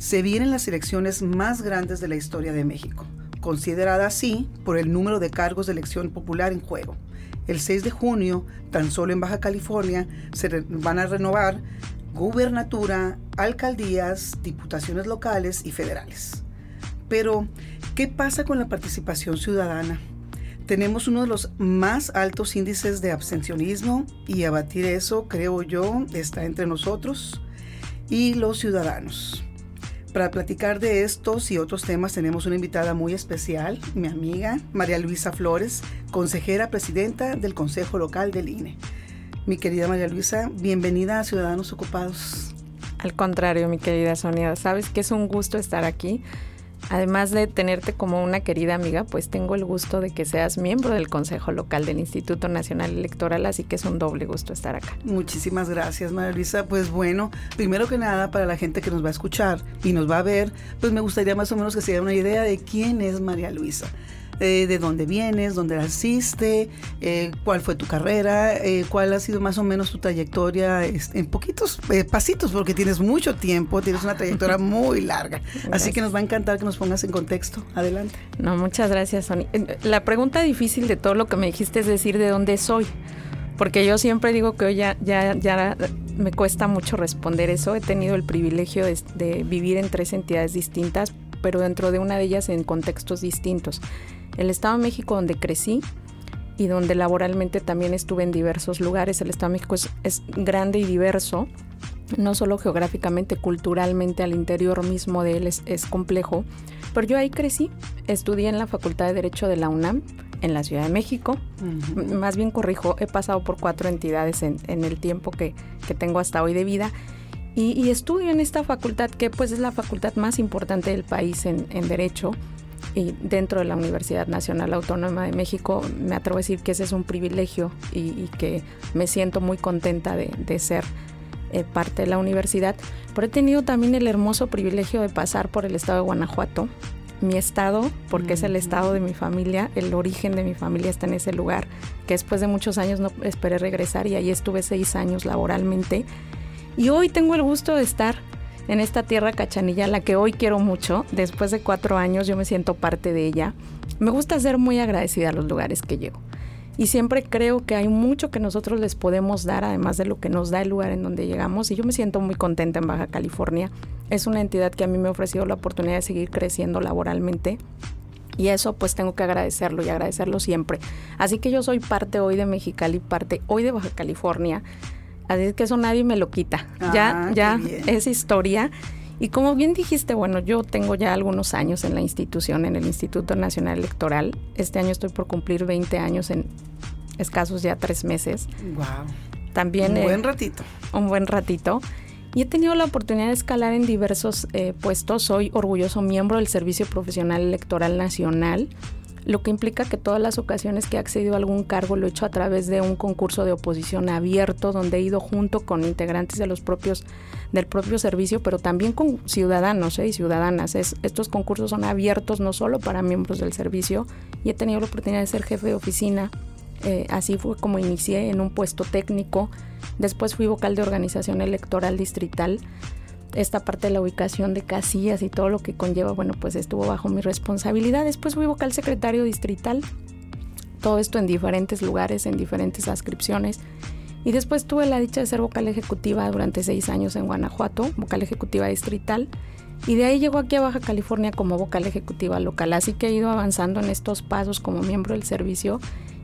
Se vienen las elecciones más grandes de la historia de México, considerada así por el número de cargos de elección popular en juego. El 6 de junio, tan solo en Baja California, se van a renovar gubernatura, alcaldías, diputaciones locales y federales. Pero, ¿qué pasa con la participación ciudadana? Tenemos uno de los más altos índices de abstencionismo y abatir eso, creo yo, está entre nosotros y los ciudadanos. Para platicar de estos y otros temas tenemos una invitada muy especial, mi amiga María Luisa Flores, consejera presidenta del Consejo Local del INE. Mi querida María Luisa, bienvenida a Ciudadanos Ocupados. Al contrario, mi querida Sonia, sabes que es un gusto estar aquí Además de tenerte como una querida amiga, pues tengo el gusto de que seas miembro del Consejo Local del Instituto Nacional Electoral, así que es un doble gusto estar acá. Muchísimas gracias, María Luisa. Pues bueno, primero que nada, para la gente que nos va a escuchar y nos va a ver, pues me gustaría más o menos que se dé una idea de quién es María Luisa. Eh, de dónde vienes, dónde naciste, eh, cuál fue tu carrera, eh, cuál ha sido más o menos tu trayectoria en poquitos pasitos, porque tienes mucho tiempo, tienes una trayectoria muy larga. Así que nos va a encantar que nos pongas en contexto. Adelante. No, muchas gracias, Sony. La pregunta difícil de todo lo que me dijiste es decir de dónde soy porque yo siempre digo que hoy ya, ya, ya me cuesta mucho responder eso. He tenido el privilegio de, vivir en tres entidades distintas, pero dentro de una de ellas en contextos distintos el Estado de México donde crecí y donde laboralmente también estuve en diversos lugares. El Estado de México es, grande y diverso, no solo geográficamente, culturalmente, al interior mismo de él es, complejo. Pero yo ahí crecí, estudié en la Facultad de Derecho de la UNAM, en la Ciudad de México. Más bien corrijo, he pasado por cuatro entidades en, el tiempo que, tengo hasta hoy de vida. Y, estudio en esta facultad que pues es la facultad más importante del país en, en Derecho y dentro de la Universidad Nacional Autónoma de México me atrevo a decir que ese es un privilegio y, que me siento muy contenta de, ser eh, parte de la universidad. Pero he tenido también el hermoso privilegio de pasar por el estado de Guanajuato, mi estado, porque es el estado de mi familia, el origen de mi familia está en ese lugar, que después de muchos años no esperé regresar y ahí estuve seis años laboralmente. Y hoy tengo el gusto de estar en esta tierra cachanilla, la que hoy quiero mucho. Después de cuatro años yo me siento parte de ella. Me gusta ser muy agradecida a los lugares que llego. Y siempre creo que hay mucho que nosotros les podemos dar, además de lo que nos da el lugar en donde llegamos. Y yo me siento muy contenta en Baja California. Es una entidad que a mí me ha ofrecido la oportunidad de seguir creciendo laboralmente. Y eso pues tengo que agradecerlo y agradecerlo siempre. Así que yo soy parte hoy de Mexicali, parte hoy de Baja California. Así es que eso nadie me lo quita. ya, ah, ya es historia. Y como bien dijiste, bueno, yo tengo ya algunos años en la institución, en el Instituto Nacional Electoral. Este año estoy por cumplir 20 años en escasos ya tres meses. Wow. También. Un buen ratito. Un buen ratito. Y he tenido la oportunidad de escalar en diversos eh, puestos. Soy orgulloso miembro del Servicio Profesional Electoral Nacional lo que implica que todas las ocasiones que he accedido a algún cargo lo he hecho a través de un concurso de oposición abierto donde he ido junto con integrantes de los propios del propio servicio, pero también con ciudadanos ¿eh? y ciudadanas. estos concursos son abiertos no solo para miembros del servicio y he tenido la oportunidad de ser jefe de oficina. Eh, así fue como inicié en un puesto técnico. Después fui vocal de organización electoral distrital esta parte de la ubicación de casillas y todo lo que conlleva, bueno, pues estuvo bajo mi responsabilidad. Después fui vocal secretario distrital, todo esto en diferentes lugares, en diferentes ascripciones. Y después tuve la dicha de ser vocal ejecutiva durante seis años en Guanajuato, vocal ejecutiva distrital. Y de ahí llegó aquí a Baja California como vocal ejecutiva local. Así que he ido avanzando en estos pasos como miembro del servicio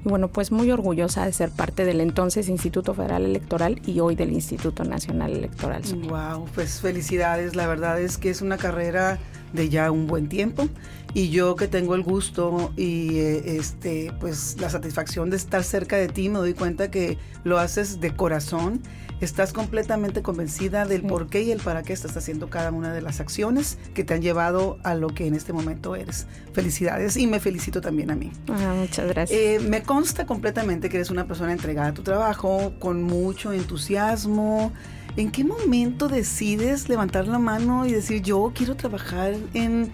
Y bueno, pues muy orgullosa de ser parte del entonces Instituto Federal Electoral y hoy del Instituto Nacional Electoral. Wow, pues felicidades. La verdad es que es una carrera de ya un buen tiempo y yo que tengo el gusto y eh, este pues la satisfacción de estar cerca de ti me doy cuenta que lo haces de corazón estás completamente convencida del por qué y el para qué estás haciendo cada una de las acciones que te han llevado a lo que en este momento eres. Felicidades y me felicito también a mí. Ah, muchas gracias. Eh, me consta completamente que eres una persona entregada a tu trabajo, con mucho entusiasmo. ¿En qué momento decides levantar la mano y decir yo quiero trabajar en,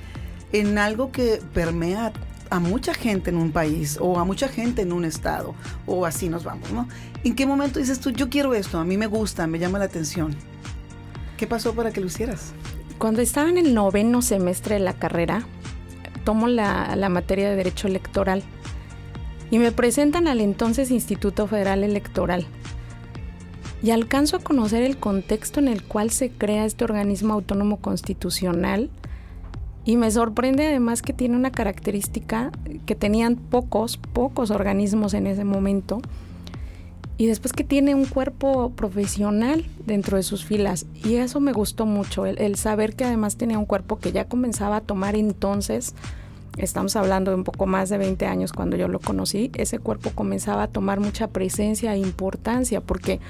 en algo que permea a mucha gente en un país o a mucha gente en un estado o así nos vamos, ¿no? ¿En qué momento dices tú, yo quiero esto, a mí me gusta, me llama la atención? ¿Qué pasó para que lo hicieras? Cuando estaba en el noveno semestre de la carrera, tomo la, la materia de Derecho Electoral y me presentan al entonces Instituto Federal Electoral. Y alcanzo a conocer el contexto en el cual se crea este organismo autónomo constitucional y me sorprende además que tiene una característica que tenían pocos, pocos organismos en ese momento. Y después que tiene un cuerpo profesional dentro de sus filas. Y eso me gustó mucho, el, saber que además tenía un cuerpo que ya comenzaba a tomar entonces, estamos hablando de un poco más de 20 años cuando yo lo conocí, ese cuerpo comenzaba a tomar mucha presencia e importancia porque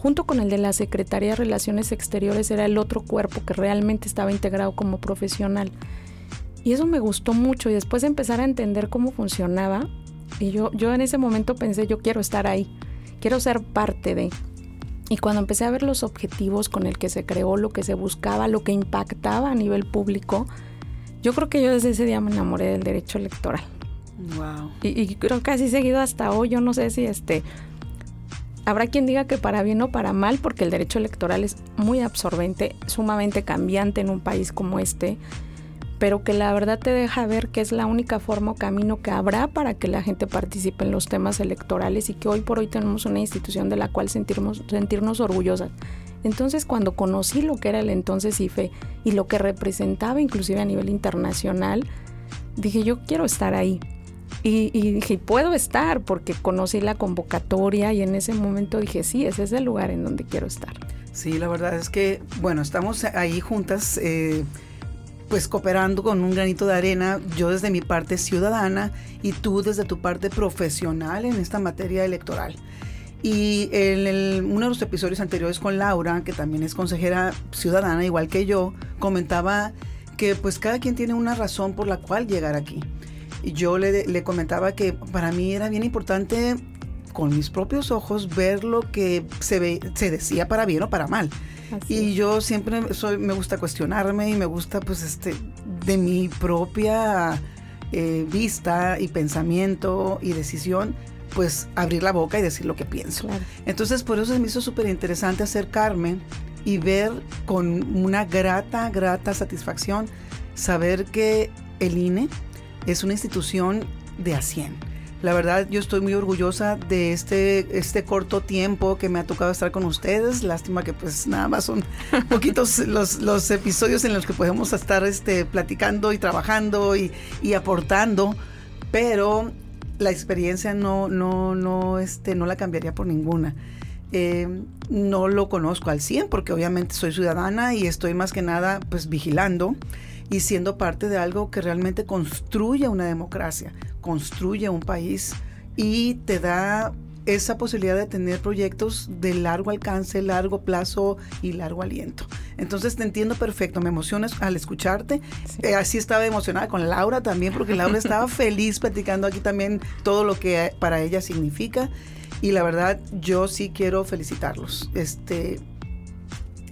junto con el de la Secretaría de Relaciones Exteriores era el otro cuerpo que realmente estaba integrado como profesional. Y eso me gustó mucho y después de empezar a entender cómo funcionaba, y yo, yo en ese momento pensé, yo quiero estar ahí, quiero ser parte de. Y cuando empecé a ver los objetivos con el que se creó, lo que se buscaba, lo que impactaba a nivel público, yo creo que yo desde ese día me enamoré del derecho electoral. Wow. Y, y creo que así seguido hasta hoy, yo no sé si este Habrá quien diga que para bien o para mal, porque el derecho electoral es muy absorbente, sumamente cambiante en un país como este, pero que la verdad te deja ver que es la única forma o camino que habrá para que la gente participe en los temas electorales y que hoy por hoy tenemos una institución de la cual sentirnos, sentirnos orgullosas. Entonces cuando conocí lo que era el entonces IFE y lo que representaba inclusive a nivel internacional, dije yo quiero estar ahí. Y, dije, puedo estar porque conocí la convocatoria y en ese momento dije, sí, ese es el lugar en donde quiero estar. Sí, la verdad es que, bueno, estamos ahí juntas, eh, pues cooperando con un granito de arena, yo desde mi parte ciudadana y tú desde tu parte profesional en esta materia electoral. Y en uno de los episodios anteriores con Laura, que también es consejera ciudadana, igual que yo, comentaba que pues cada quien tiene una razón por la cual llegar aquí yo le, comentaba que para mí era bien importante con mis propios ojos ver lo que se, ve, se decía para bien o para mal. y yo siempre soy, me gusta cuestionarme y me gusta pues este de mi propia eh, vista y pensamiento y decisión pues abrir la boca y decir lo que pienso. Entonces por eso se me hizo súper interesante acercarme y ver con una grata, grata satisfacción saber que el INE es una institución de a 100. La verdad, yo estoy muy orgullosa de este, este corto tiempo que me ha tocado estar con ustedes. Lástima que pues nada más son poquitos los, los episodios en los que podemos estar este, platicando y trabajando y, y aportando, pero la experiencia no, no, no, este, no la cambiaría por ninguna. Eh, no lo conozco al 100 porque obviamente soy ciudadana y estoy más que nada pues vigilando y siendo parte de algo que realmente construye una democracia, construye un país y te da esa posibilidad de tener proyectos de largo alcance, largo plazo y largo aliento. Entonces te entiendo perfecto, me emocionas al escucharte. Eh, así estaba emocionada con Laura también, porque Laura estaba feliz platicando aquí también todo lo que para ella significa. Y la verdad, yo sí quiero felicitarlos. Este,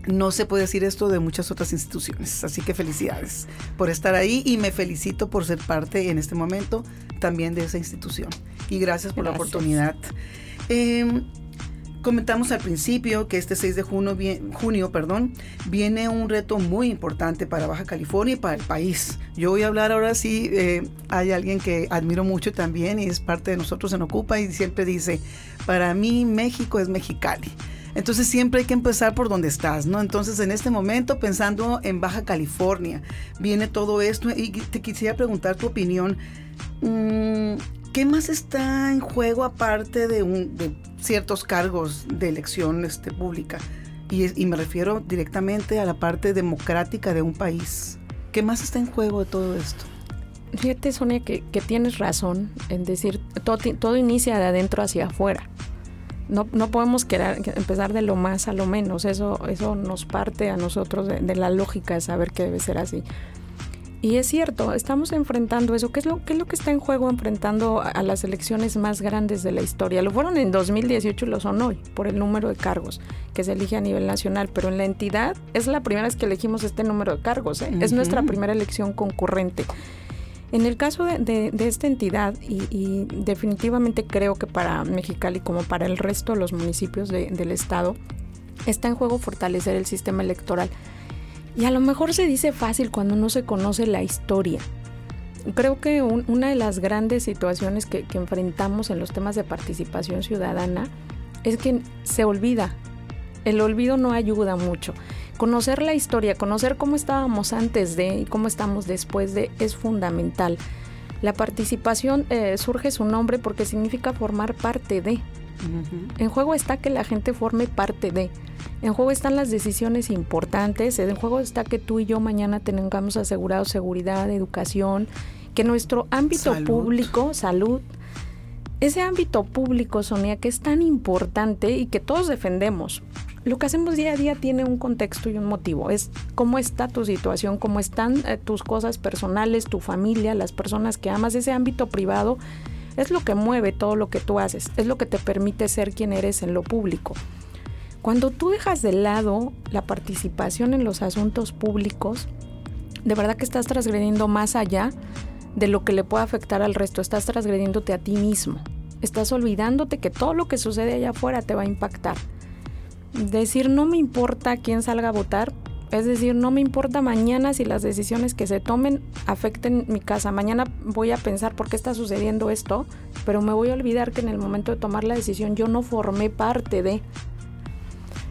no se puede decir esto de muchas otras instituciones. Así que felicidades por estar ahí y me felicito por ser parte en este momento también de esa institución. Y gracias por la oportunidad. Em, comentamos al principio que este 6 de junio, junio perdón, viene un reto muy importante para Baja California y para el país. Yo voy a hablar ahora sí, eh, hay alguien que admiro mucho también y es parte de nosotros en Ocupa y siempre dice, para mí México es Mexicali. Entonces siempre hay que empezar por donde estás, ¿no? Entonces en este momento, pensando en Baja California, viene todo esto y te quisiera preguntar tu opinión. Mm, ¿Qué más está en juego aparte de, un, ciertos cargos de elección este, pública? Y, y, me refiero directamente a la parte democrática de un país. ¿Qué más está en juego de todo esto? Fíjate, Sonia, que, que tienes razón en decir, todo, todo, inicia de adentro hacia afuera. No, no podemos querer, empezar de lo más a lo menos. Eso, eso nos parte a nosotros de, de la lógica de saber que debe ser así. Y es cierto, estamos enfrentando eso. ¿Qué es lo, qué es lo que está en juego enfrentando a, a, las elecciones más grandes de la historia? Lo fueron en 2018 y lo son hoy, por el número de cargos que se elige a nivel nacional. Pero en la entidad es la primera vez que elegimos este número de cargos. ¿eh? Uh -huh. Es nuestra primera elección concurrente. En el caso de, de, de esta entidad, y, definitivamente creo que para Mexicali como para el resto de los municipios de, del estado, está en juego fortalecer el sistema electoral. Y a lo mejor se dice fácil cuando no se conoce la historia. Creo que un, una de las grandes situaciones que, que enfrentamos en los temas de participación ciudadana es que se olvida. El olvido no ayuda mucho conocer la historia, conocer cómo estábamos antes de y cómo estamos después de es fundamental. La participación eh, surge su nombre porque significa formar parte de. Uh -huh. En juego está que la gente forme parte de. En juego están las decisiones importantes. En juego está que tú y yo mañana tengamos asegurado seguridad, educación, que nuestro ámbito salud. público, salud, ese ámbito público, Sonia, que es tan importante y que todos defendemos, lo que hacemos día a día tiene un contexto y un motivo. Es cómo está tu situación, cómo están eh, tus cosas personales, tu familia, las personas que amas, ese ámbito privado. Es lo que mueve todo lo que tú haces, es lo que te permite ser quien eres en lo público. Cuando tú dejas de lado la participación en los asuntos públicos, de verdad que estás transgrediendo más allá de lo que le puede afectar al resto, estás transgrediéndote a ti mismo, estás olvidándote que todo lo que sucede allá afuera te va a impactar decir no me importa quién salga a votar, es decir, no me importa mañana si las decisiones que se tomen afecten mi casa. Mañana voy a pensar por qué está sucediendo esto, pero me voy a olvidar que en el momento de tomar la decisión yo no formé parte de.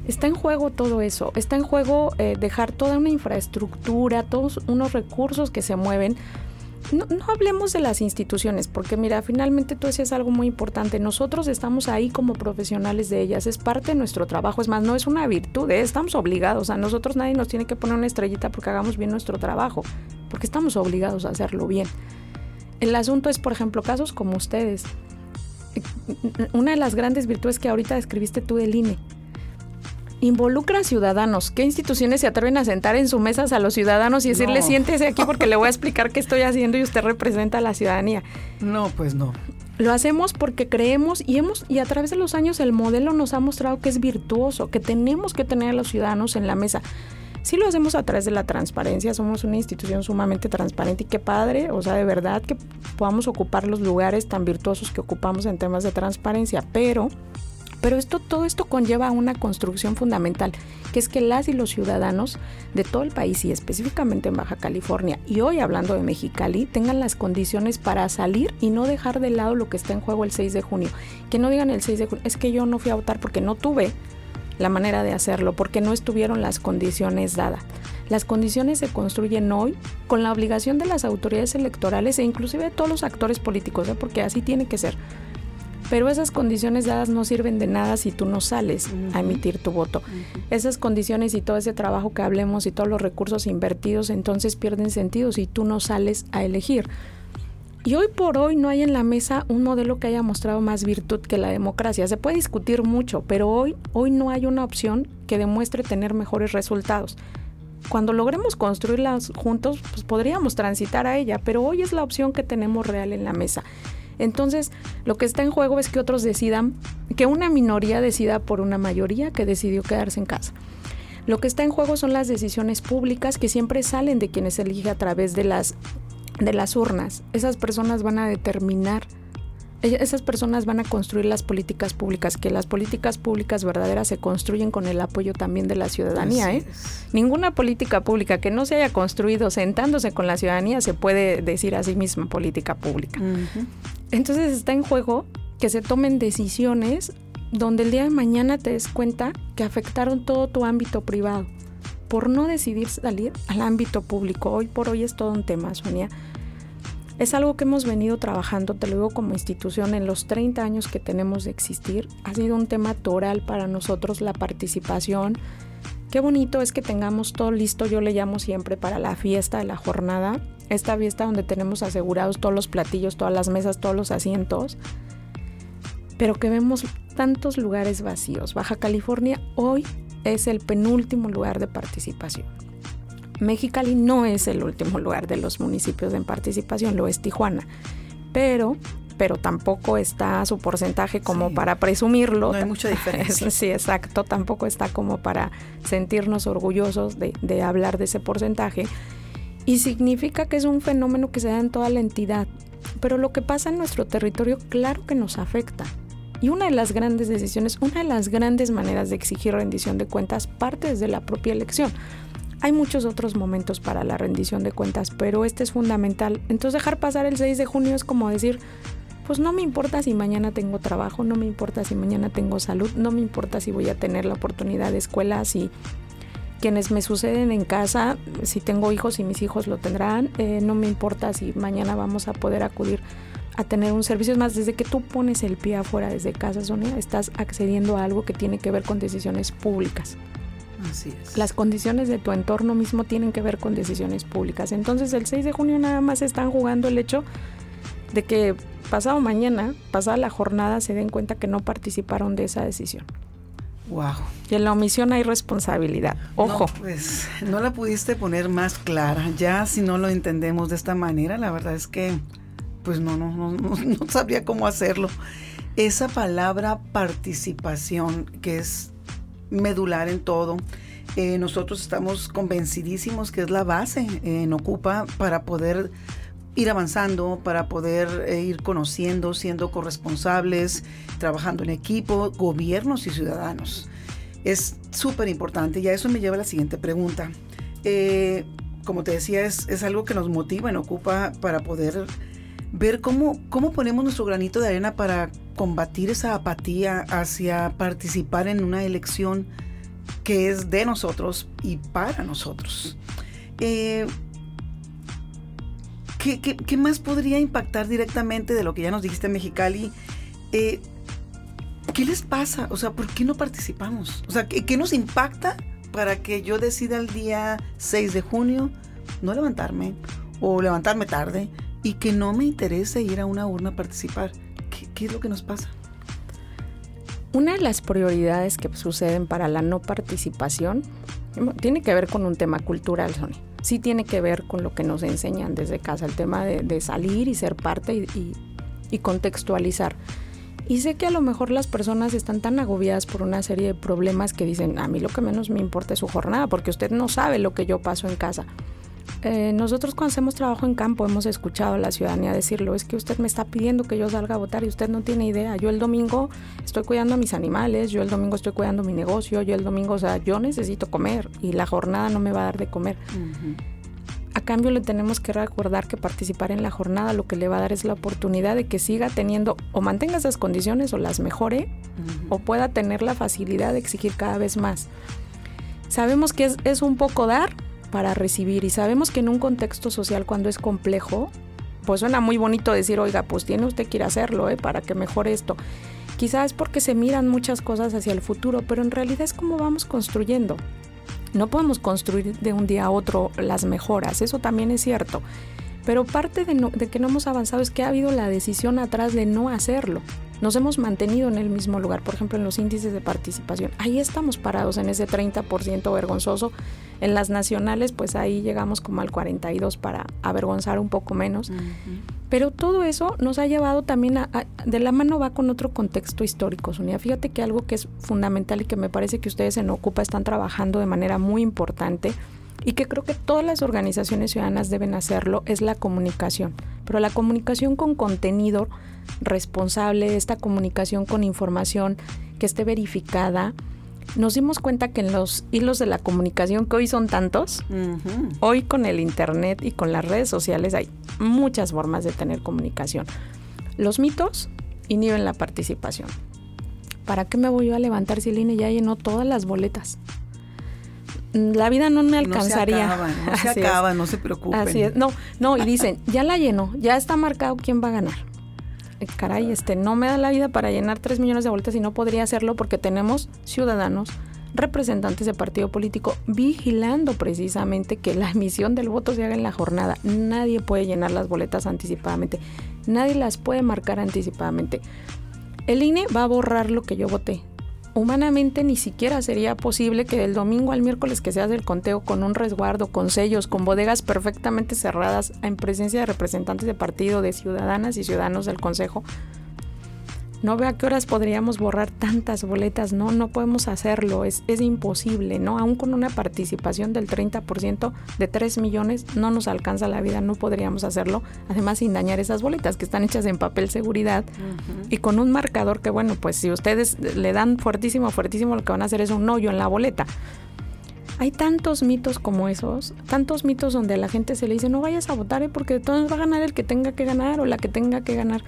Está en juego todo eso, está en juego eh, dejar toda una infraestructura, todos unos recursos que se mueven no, no, hablemos de las instituciones, porque mira, finalmente tú decías algo muy importante. Nosotros estamos ahí como profesionales de ellas, es parte de nuestro trabajo. Es más, no es una virtud, ¿eh? estamos obligados. A nosotros nadie nos tiene que poner una estrellita porque hagamos bien nuestro trabajo, porque estamos obligados a hacerlo bien. El asunto es, por ejemplo, casos como ustedes. Una de las grandes virtudes que ahorita describiste tú del INE involucra a ciudadanos. ¿Qué instituciones se atreven a sentar en sus mesas a los ciudadanos y decirle no. siéntese aquí porque le voy a explicar qué estoy haciendo y usted representa a la ciudadanía? No, pues no. Lo hacemos porque creemos y hemos y a través de los años el modelo nos ha mostrado que es virtuoso, que tenemos que tener a los ciudadanos en la mesa. Sí lo hacemos a través de la transparencia, somos una institución sumamente transparente y qué padre, o sea, de verdad que podamos ocupar los lugares tan virtuosos que ocupamos en temas de transparencia, pero pero esto, todo esto conlleva una construcción fundamental, que es que las y los ciudadanos de todo el país y específicamente en Baja California, y hoy hablando de Mexicali, tengan las condiciones para salir y no dejar de lado lo que está en juego el 6 de junio. Que no digan el 6 de junio, es que yo no fui a votar porque no tuve la manera de hacerlo, porque no estuvieron las condiciones dadas. Las condiciones se construyen hoy con la obligación de las autoridades electorales e inclusive de todos los actores políticos, ¿eh? porque así tiene que ser pero esas condiciones dadas no sirven de nada si tú no sales uh -huh. a emitir tu voto. Uh -huh. Esas condiciones y todo ese trabajo que hablemos y todos los recursos invertidos entonces pierden sentido si tú no sales a elegir. Y hoy por hoy no hay en la mesa un modelo que haya mostrado más virtud que la democracia. Se puede discutir mucho, pero hoy, hoy no hay una opción que demuestre tener mejores resultados. Cuando logremos construirlas juntos, pues podríamos transitar a ella, pero hoy es la opción que tenemos real en la mesa. Entonces, lo que está en juego es que otros decidan, que una minoría decida por una mayoría que decidió quedarse en casa. Lo que está en juego son las decisiones públicas que siempre salen de quienes elige a través de las, de las urnas. Esas personas van a determinar esas personas van a construir las políticas públicas, que las políticas públicas verdaderas se construyen con el apoyo también de la ciudadanía. ¿eh? Ninguna política pública que no se haya construido sentándose con la ciudadanía se puede decir a sí misma política pública. Uh -huh. Entonces está en juego que se tomen decisiones donde el día de mañana te des cuenta que afectaron todo tu ámbito privado por no decidir salir al ámbito público. Hoy por hoy es todo un tema, Sonia Es algo que hemos venido trabajando, te lo digo como institución, en los 30 años que tenemos de existir. Ha sido un tema toral para nosotros la participación. Qué bonito es que tengamos todo listo, yo le llamo siempre para la fiesta de la jornada. Esta fiesta donde tenemos asegurados todos los platillos, todas las mesas, todos los asientos. Pero que vemos tantos lugares vacíos. Baja California hoy es el penúltimo lugar de participación. Mexicali no es el último lugar de los municipios en participación, lo es Tijuana. Pero pero tampoco está su porcentaje como para presumirlo. No hay mucha diferencia. sí, exacto, tampoco está como para sentirnos orgullosos de, de, hablar de ese porcentaje. Y significa que es un fenómeno que se da en toda la entidad. Pero lo que pasa en nuestro territorio, claro que nos afecta. Y una de las grandes decisiones, una de las grandes maneras de exigir rendición de cuentas parte desde la propia elección. Hay muchos otros momentos para la rendición de cuentas, pero este es fundamental. Entonces dejar pasar el 6 de junio es como decir, pues no me importa si mañana tengo trabajo, no me importa si mañana tengo salud, no me importa si voy a tener la oportunidad de escuela, si quienes me suceden en casa, si tengo hijos y mis hijos lo tendrán, eh, no me importa si mañana vamos a poder acudir a tener un servicio. Es más, desde que tú pones el pie afuera desde casa, Sonia, estás accediendo a algo que tiene que ver con decisiones públicas. Así es. Las condiciones de tu entorno mismo tienen que ver con decisiones públicas. Entonces el 6 de junio nada más están jugando el hecho de que pasado mañana, pasada la jornada, se den cuenta que no participaron de esa decisión. Wow. Y en la omisión hay responsabilidad. Ojo. No, pues no la pudiste poner más clara. Ya si no lo entendemos de esta manera, la verdad es que pues no, no, no, no, no sabría cómo hacerlo. Esa palabra participación que es medular en todo. Eh, nosotros estamos convencidísimos que es la base en Ocupa para poder ir avanzando, para poder eh, ir conociendo, siendo corresponsables, trabajando en equipo, gobiernos y ciudadanos. Es súper importante y a eso me lleva la siguiente pregunta. Eh, como te decía, es, es, algo que nos motiva en Ocupa para poder ver cómo, cómo ponemos nuestro granito de arena para combatir esa apatía hacia participar en una elección que es de nosotros y para nosotros. Eh, ¿qué, qué, qué, más podría impactar directamente de lo que ya nos dijiste en Mexicali? Eh, ¿Qué les pasa? O sea, ¿por qué no participamos? O sea, ¿qué, ¿qué, nos impacta para que yo decida el día 6 de junio no levantarme o levantarme tarde y que no me interese ir a una urna a participar? ¿Qué, ¿Qué, es lo que nos pasa? Una de las prioridades que suceden para la no participación tiene que ver con un tema cultural, Sonia. Sí tiene que ver con lo que nos enseñan desde casa, el tema de, salir y ser parte y, y, y contextualizar. Y sé que a lo mejor las personas están tan agobiadas por una serie de problemas que dicen, a mí lo que menos me importa es su jornada, porque usted no sabe lo que yo paso en casa. Eh, nosotros cuando hacemos trabajo en campo hemos escuchado a la ciudadanía decirlo, es que usted me está pidiendo que yo salga a votar y usted no tiene idea. Yo el domingo estoy cuidando a mis animales, yo el domingo estoy cuidando mi negocio, yo el domingo, o sea, yo necesito comer y la jornada no me va a dar de comer. Uh -huh. A cambio le tenemos que recordar que participar en la jornada lo que le va a dar es la oportunidad de que siga teniendo o mantenga esas condiciones o las mejore uh -huh. o pueda tener la facilidad de exigir cada vez más. Sabemos que es, es un poco dar, para recibir y sabemos que en un contexto social cuando es complejo, pues suena muy bonito decir, oiga, pues tiene usted que ir a hacerlo ¿eh? para que mejore esto. Quizás es porque se miran muchas cosas hacia el futuro, pero en realidad es como vamos construyendo. No podemos construir de un día a otro las mejoras, eso también es cierto. Pero parte de, no, de que no hemos avanzado es que ha habido la decisión atrás de no hacerlo. Nos hemos mantenido en el mismo lugar, por ejemplo, en los índices de participación. Ahí estamos parados en ese 30% vergonzoso. En las nacionales, pues ahí llegamos como al 42 para avergonzar un poco menos. Uh -huh. Pero todo eso nos ha llevado también a, a, de la mano va con otro contexto histórico, Sonia. Fíjate que algo que es fundamental y que me parece que ustedes en Ocupa están trabajando de manera muy importante y que creo que todas las organizaciones ciudadanas deben hacerlo es la comunicación, pero la comunicación con contenido responsable, esta comunicación con información que esté verificada. Nos dimos cuenta que en los hilos de la comunicación, que hoy son tantos, uh -huh. hoy con el Internet y con las redes sociales hay muchas formas de tener comunicación. Los mitos inhiben la participación. ¿Para qué me voy yo a levantar si el INE ya llenó todas las boletas? La vida no me alcanzaría. No se acaban, no se acaban, no se preocupen. Así es. No, no, y dicen, ya la llenó, ya está marcado quién va a ganar. Eh, caray, este, no me da la vida para llenar tres millones de vueltas y no podría hacerlo porque tenemos ciudadanos, representantes de partido político vigilando precisamente que la emisión del voto se haga en la jornada. Nadie puede llenar las boletas anticipadamente, nadie las puede marcar anticipadamente. El INE va a borrar lo que yo voté humanamente ni siquiera sería posible que del domingo al miércoles que se hace el conteo con un resguardo, con sellos, con bodegas perfectamente cerradas en presencia de representantes de partido, de ciudadanas y ciudadanos del Consejo, no veo a qué horas podríamos borrar tantas boletas, no, no podemos hacerlo, es, es imposible, ¿no? Aún con una participación del 30% de 3 millones no nos alcanza la vida, no podríamos hacerlo, además sin dañar esas boletas que están hechas en papel seguridad y con un marcador que, bueno, pues si ustedes le dan fuertísimo, fuertísimo, lo que van a hacer es un hoyo en la boleta. Hay tantos mitos como esos, tantos mitos donde a la gente se le dice no vayas a votar ¿eh? porque de todos va a ganar el que tenga que ganar o la que tenga que ganar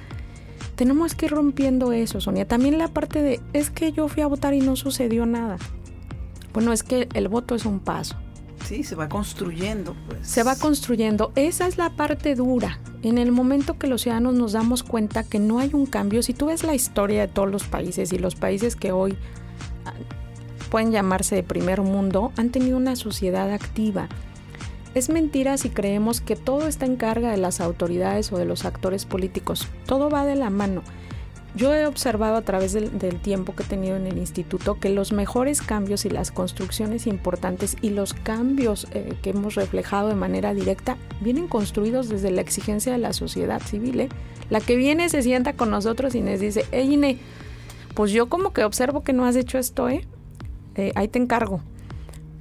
tenemos que ir rompiendo eso, Sonia. También la parte de, es que yo fui a votar y no sucedió nada. Bueno, es que el voto es un paso. Sí, se va construyendo, pues. Se va construyendo. Esa es la parte dura. En el momento que los ciudadanos nos damos cuenta que no hay un cambio, si tú ves la historia de todos los países y los países que hoy ah, pueden llamarse de primer mundo, han tenido una sociedad activa es mentira si creemos que todo está en carga de las autoridades o de los actores políticos. Todo va de la mano. Yo he observado a través del, tiempo que he tenido en el instituto que los mejores cambios y las construcciones importantes y los cambios eh, que hemos reflejado de manera directa vienen construidos desde la exigencia de la sociedad civil. ¿eh? La que viene se sienta con nosotros y nos dice, hey Ine, pues yo como que observo que no has hecho esto, ¿eh? eh ahí te encargo.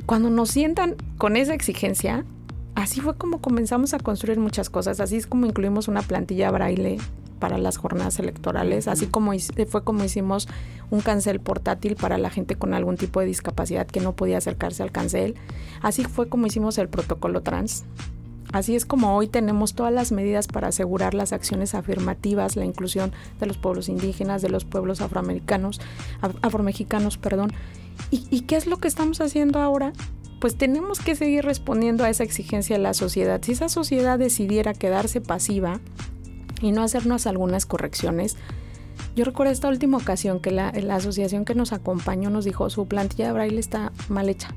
Cuando nos sientan con esa exigencia, así fue como comenzamos a construir muchas cosas. Así es como incluimos una plantilla braille para las jornadas electorales, así como fue como hicimos un cancel portátil para la gente con algún tipo de discapacidad que no podía acercarse al cancel. Así fue como hicimos el protocolo trans. Así es como hoy tenemos todas las medidas para asegurar las acciones afirmativas, la inclusión de los pueblos indígenas, de los pueblos afroamericanos, afromexicanos, perdón. ¿Y, ¿Y qué es lo que estamos haciendo ahora? Pues tenemos que seguir respondiendo a esa exigencia de la sociedad. Si esa sociedad decidiera quedarse pasiva y no hacernos algunas correcciones, yo recuerdo esta última ocasión que la, asociación que nos acompañó nos dijo su plantilla de braille está mal hecha.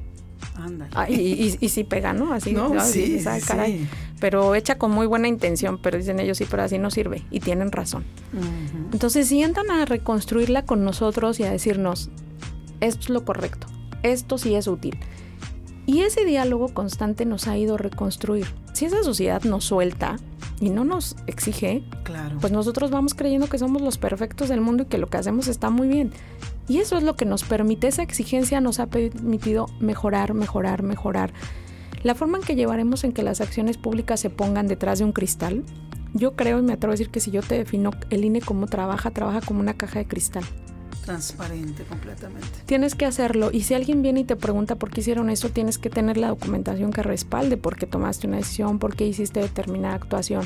Ah, y, y, sí pega, ¿no? Así, no, Sí, caray. Pero hecha con muy buena intención, pero dicen ellos sí, pero así no sirve. Y tienen razón. Entonces sientan a reconstruirla con nosotros y a decirnos, esto es lo correcto, esto sí es útil. Y ese diálogo constante nos ha ido a reconstruir. Si esa sociedad nos suelta y no nos exige, claro. pues nosotros vamos creyendo que somos los perfectos del mundo y que lo que hacemos está muy bien. Y eso es lo que nos permite, esa exigencia nos ha permitido mejorar, mejorar, mejorar. La forma en que llevaremos en que las acciones públicas se pongan detrás de un cristal, yo creo y me atrevo a decir que si yo te defino el INE como trabaja, trabaja como una caja de cristal transparente completamente. Tienes que hacerlo y si alguien viene y te pregunta por qué hicieron eso, tienes que tener la documentación que respalde por qué tomaste una decisión, por qué hiciste determinada actuación.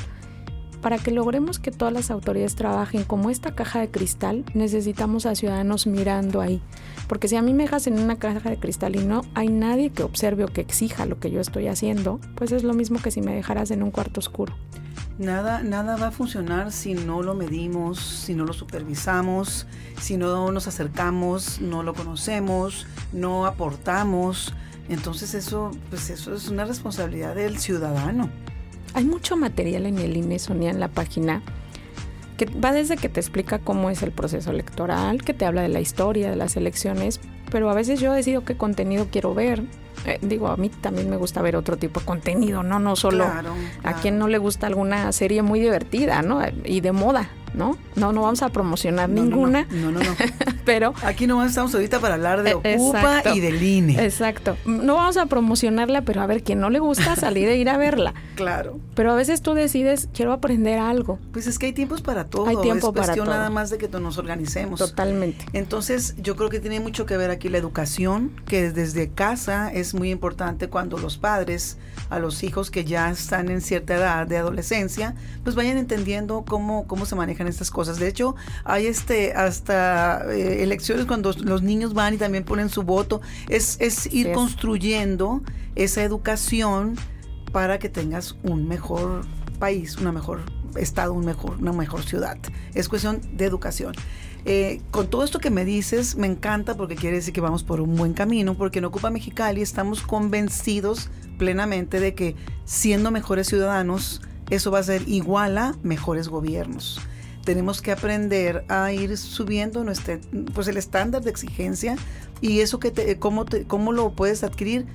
Para que logremos que todas las autoridades trabajen como esta caja de cristal, necesitamos a ciudadanos mirando ahí. Porque si a mí me dejas en una caja de cristal y no hay nadie que observe o que exija lo que yo estoy haciendo, pues es lo mismo que si me dejaras en un cuarto oscuro. Nada, nada va a funcionar si no lo medimos, si no lo supervisamos, si no nos acercamos, no lo conocemos, no aportamos. Entonces eso, pues eso es una responsabilidad del ciudadano. Hay mucho material en el INE, en la página, que va desde que te explica cómo es el proceso electoral, que te habla de la historia de las elecciones, pero a veces yo decido qué contenido quiero ver, eh, digo, a mí también me gusta ver otro tipo de contenido, ¿no? No solo a quien no le gusta alguna serie muy divertida, ¿no? Y de moda. ¿no? No, no vamos a promocionar ninguna. No, no, no. pero. Aquí no estamos ahorita para hablar de e, Ocupa y del INE. Exacto. No vamos a promocionarla, pero a ver, quien no le gusta salir e ir a verla. claro. Pero a veces tú decides, quiero aprender algo. Pues es que hay tiempos para todo. Hay tiempo es cuestión nada más de que nos organicemos. Totalmente. Entonces, yo creo que tiene mucho que ver aquí la educación, que desde casa es es muy importante cuando los padres a los hijos que ya están en cierta edad de adolescencia, pues vayan entendiendo cómo, cómo se manejan estas cosas. De hecho, hay este hasta eh, elecciones cuando los niños van y también ponen su voto. Es, es ir construyendo esa educación para que tengas un mejor país, una mejor estado, un mejor, una mejor ciudad. Es cuestión de educación. Eh, con todo esto que me dices, me encanta porque quiere decir que vamos por un buen camino, porque en Ocupa Mexicali estamos convencidos plenamente de que siendo mejores ciudadanos, eso va a ser igual a mejores gobiernos. Tenemos que aprender a ir subiendo nuestro, pues el estándar de exigencia y eso que te, cómo, te, cómo lo puedes adquirir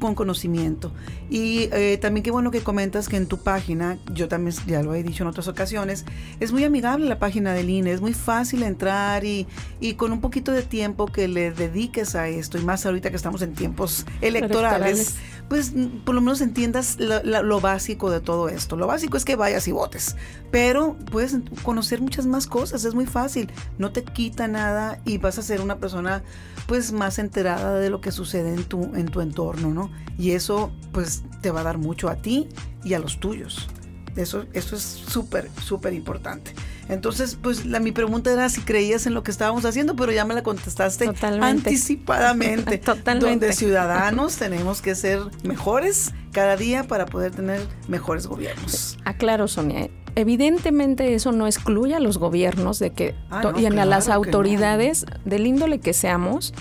con conocimiento. Y eh, también qué bueno que comentas que en tu página, yo también ya lo he dicho en otras ocasiones, es muy amigable la página del INE, es muy fácil entrar y, y con un poquito de tiempo que le dediques a esto, y más ahorita que estamos en tiempos electorales, pues por lo menos entiendas lo, lo, básico de todo esto. Lo básico es que vayas y votes, pero puedes conocer muchas más cosas, es muy fácil, no te quita nada y vas a ser una persona pues más enterada de lo que sucede en tu, en tu entorno, ¿no? Y eso pues te va a dar mucho a ti y a los tuyos. Eso, eso es súper, súper importante. Entonces, pues la, mi pregunta era si creías en lo que estábamos haciendo, pero ya me la contestaste anticipadamente. Totalmente. Donde ciudadanos tenemos que ser mejores cada día para poder tener mejores gobiernos. Aclaro, Sonia. Evidentemente eso no excluye a los gobiernos de que ah, y a las autoridades del índole que seamos,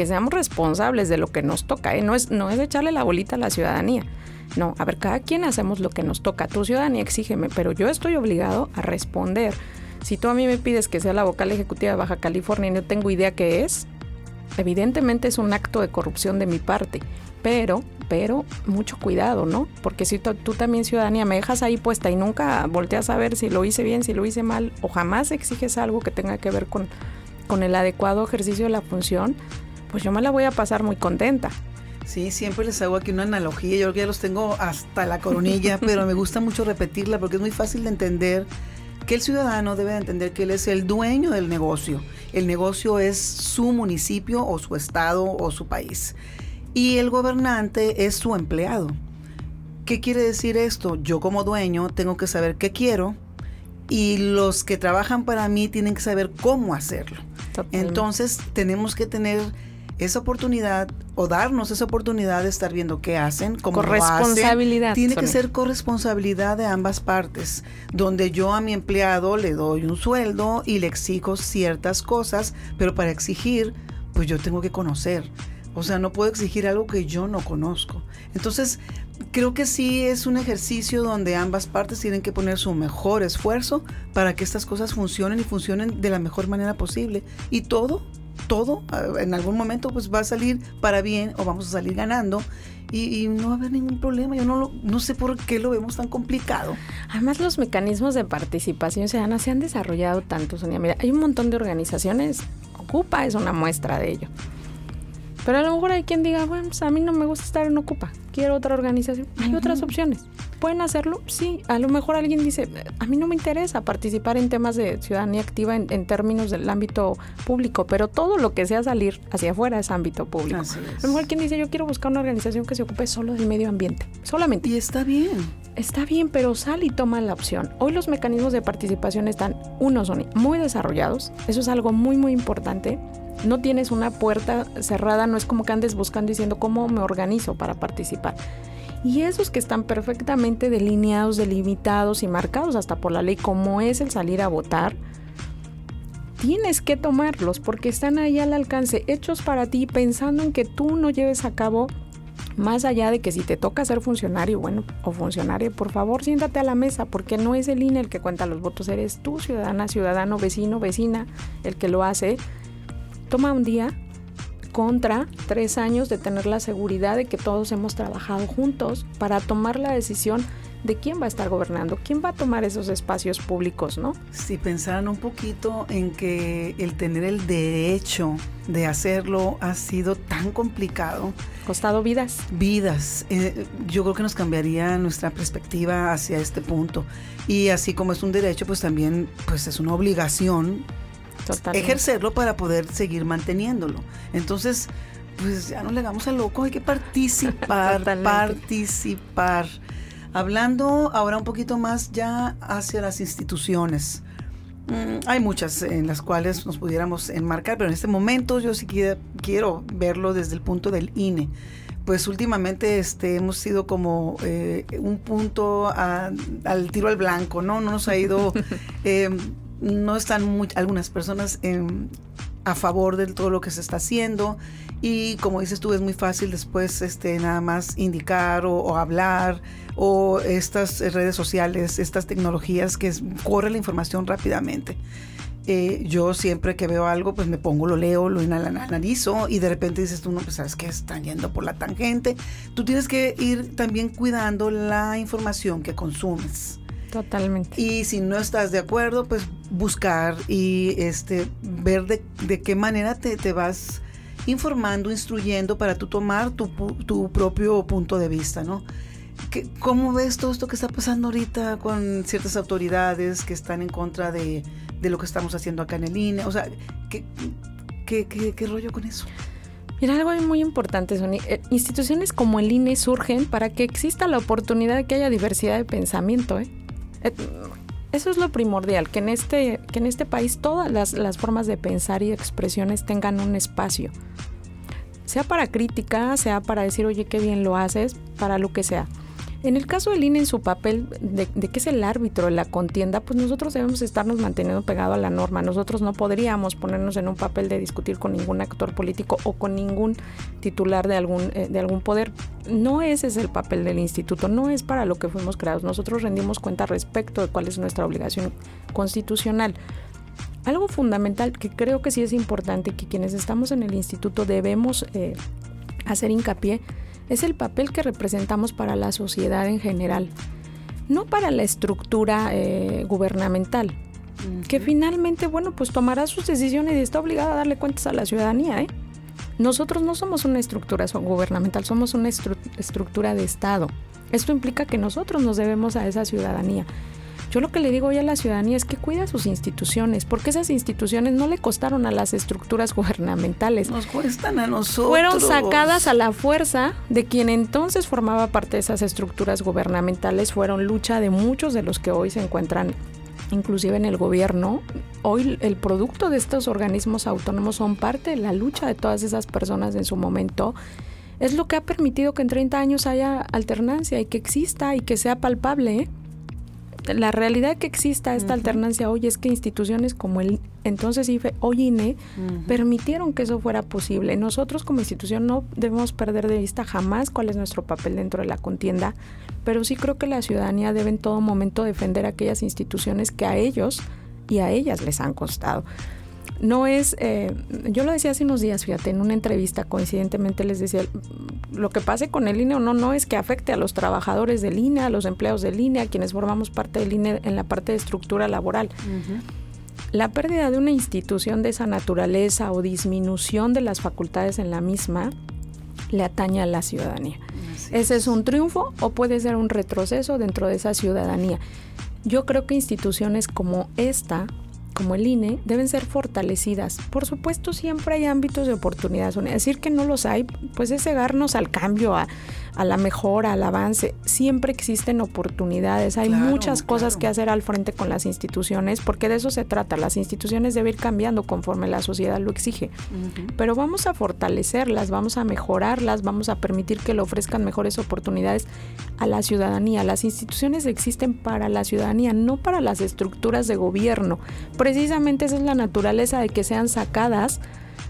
que seamos responsables de lo que nos toca. ¿eh? No, es, no es echarle la bolita a la ciudadanía. No, a ver, cada quien hacemos lo que nos toca. Tu ciudadanía exígeme, pero yo estoy obligado a responder. Si tú a mí me pides que sea la vocal ejecutiva de Baja California y no tengo idea qué es, evidentemente es un acto de corrupción de mi parte. Pero, pero, mucho cuidado, ¿no? Porque si tú, también, ciudadanía, me dejas ahí puesta y nunca volteas a ver si lo hice bien, si lo hice mal, o jamás exiges algo que tenga que ver con, con el adecuado ejercicio de la función, pues yo me la voy a pasar muy contenta. Sí, siempre les hago aquí una analogía, yo creo que ya los tengo hasta la coronilla, pero me gusta mucho repetirla porque es muy fácil de entender que el ciudadano debe de entender que él es el dueño del negocio. El negocio es su municipio o su estado o su país. Y el gobernante es su empleado. ¿Qué quiere decir esto? Yo como dueño tengo que saber qué quiero y los que trabajan para mí tienen que saber cómo hacerlo. Entonces tenemos que tener esa oportunidad o darnos esa oportunidad de estar viendo qué hacen, cómo corresponsabilidad. Tiene que ser corresponsabilidad de ambas partes, donde yo a mi empleado le doy un sueldo y le exijo ciertas cosas, pero para exigir, pues yo tengo que conocer. O sea, no puedo exigir algo que yo no conozco. Entonces, creo que sí es un ejercicio donde ambas partes tienen que poner su mejor esfuerzo para que estas cosas funcionen y funcionen de la mejor manera posible. Y todo, todo, en algún momento pues va a salir para bien o vamos a salir ganando. Y, no va a haber ningún problema. Yo no, no sé por qué lo vemos tan complicado. Además, los mecanismos de participación ciudadana se han desarrollado tanto, Sonia. Mira, hay un montón de organizaciones. Ocupa es una muestra de ello pero a lo mejor hay quien diga, bueno, pues a mí no me gusta estar en Ocupa, quiero otra organización. Hay otras opciones. ¿Pueden hacerlo? Sí. A lo mejor alguien dice, a mí no me interesa participar en temas de ciudadanía activa en, términos del ámbito público, pero todo lo que sea salir hacia afuera es ámbito público. A lo mejor quien dice, yo quiero buscar una organización que se ocupe solo del medio ambiente. Solamente. Y está bien. Está bien, pero sal y toma la opción. Hoy los mecanismos de participación están, uno, son muy desarrollados. Eso es algo muy, muy importante no tienes una puerta cerrada, no es como que andes buscando diciendo cómo me organizo para participar. Y esos que están perfectamente delineados, delimitados y marcados hasta por la ley, como es el salir a votar, tienes que tomarlos porque están ahí al alcance, hechos para ti, pensando en que tú no lleves a cabo más allá de que si te toca ser funcionario, bueno, o funcionaria, por favor siéntate a la mesa, porque no es el INE el que cuenta los votos, eres tú, ciudadana, ciudadano, vecino, vecina, el que lo hace. Toma un día contra tres años de tener la seguridad de que todos hemos trabajado juntos para tomar la decisión de quién va a estar gobernando, quién va a tomar esos espacios públicos, ¿no? Si pensaran un poquito en que el tener el derecho de hacerlo ha sido tan complicado. Costado vidas. Vidas. Eh, yo creo que nos cambiaría nuestra perspectiva hacia este punto. Y así como es un derecho, pues también pues es una obligación ejercerlo para poder seguir manteniéndolo. Entonces, pues ya no le hagamos a loco, hay que participar, participar. Hablando ahora un poquito más ya hacia las instituciones. Mm, hay muchas en las cuales nos pudiéramos enmarcar, pero en este momento yo sí quiero, verlo desde el punto del INE. Pues últimamente este, hemos sido como eh, un punto al tiro al blanco, ¿no? No nos ha ido, eh, no están algunas personas en, a favor de todo lo que se está haciendo. Y como dices tú es muy fácil después este nada más indicar o, hablar o estas redes sociales estas tecnologías que corre la información rápidamente. Eh, yo siempre que veo algo pues me pongo lo leo lo analizo y de repente dices tú no pues sabes que están yendo por la tangente tú tienes que ir también cuidando la información que consumes Totalmente. Y si no estás de acuerdo, pues buscar y este ver de, de qué manera te, te, vas informando, instruyendo para tú tomar tu, tu propio punto de vista, ¿no? ¿Qué, ¿Cómo ves todo esto que está pasando ahorita con ciertas autoridades que están en contra de, de lo que estamos haciendo acá en el INE? O sea, ¿qué, qué, qué, qué rollo con eso? Mira, algo muy importante, son eh, instituciones como el INE surgen para que exista la oportunidad de que haya diversidad de pensamiento, ¿eh? Eh, eso es lo primordial, que en este, que en este país todas las, las formas de pensar y expresiones tengan un espacio. Sea para crítica, sea para decir, oye, qué bien lo haces, para lo que sea. En el caso del INE, en su papel de, que es el árbitro de la contienda, pues nosotros debemos estarnos manteniendo pegado a la norma. Nosotros no podríamos ponernos en un papel de discutir con ningún actor político o con ningún titular de algún, eh, de algún poder. No ese es el papel del instituto, no es para lo que fuimos creados. Nosotros rendimos cuenta respecto de cuál es nuestra obligación constitucional. Algo fundamental que creo que sí es importante que quienes estamos en el instituto debemos eh, hacer hincapié es el papel que representamos para la sociedad en general, no para la estructura eh, gubernamental, que finalmente, bueno, pues tomará sus decisiones y está obligada a darle cuentas a la ciudadanía. ¿eh? Nosotros no somos una estructura gubernamental, somos una estructura de Estado. Esto implica que nosotros nos debemos a esa ciudadanía. Yo lo que le digo hoy a la ciudadanía es que cuida sus instituciones, porque esas instituciones no le costaron a las estructuras gubernamentales. Nos cuestan a nosotros. Fueron sacadas a la fuerza de quien entonces formaba parte de esas estructuras gubernamentales. Fueron lucha de muchos de los que hoy se encuentran inclusive en el gobierno, hoy el producto de estos organismos autónomos son parte de la lucha de todas esas personas en su momento. Es lo que ha permitido que en 30 años haya alternancia y que exista y que sea palpable. ¿eh? La realidad que exista esta alternancia hoy es que instituciones como el entonces IFE o INE permitieron que eso fuera posible. Nosotros como institución no debemos perder de vista jamás cuál es nuestro papel dentro de la contienda, pero sí creo que la ciudadanía debe en todo momento defender aquellas instituciones que a ellos y a ellas les han costado no es, eh, yo lo decía hace unos días, fíjate, en una entrevista coincidentemente les decía, lo que pase con el INE o no, no es que afecte a los trabajadores del INE, a los empleados del INE, a quienes formamos parte del INE en la parte de estructura laboral. La pérdida de una institución de esa naturaleza o disminución de las facultades en la misma le atañe a la ciudadanía. Ese es un triunfo o puede ser un retroceso dentro de esa ciudadanía. Yo creo que instituciones como esta como el INE deben ser fortalecidas. Por supuesto, siempre hay ámbitos de oportunidad. Decir que no los hay, pues es cegarnos al cambio, a, la mejora, al avance. Siempre existen oportunidades. Hay muchas cosas que hacer al frente con las instituciones, porque de eso se trata. Las instituciones deben ir cambiando conforme la sociedad lo exige. Pero vamos a fortalecerlas, vamos a mejorarlas, vamos a permitir que le ofrezcan mejores oportunidades a la ciudadanía. Las instituciones existen para la ciudadanía, no para las estructuras de gobierno precisamente esa es la naturaleza de que sean sacadas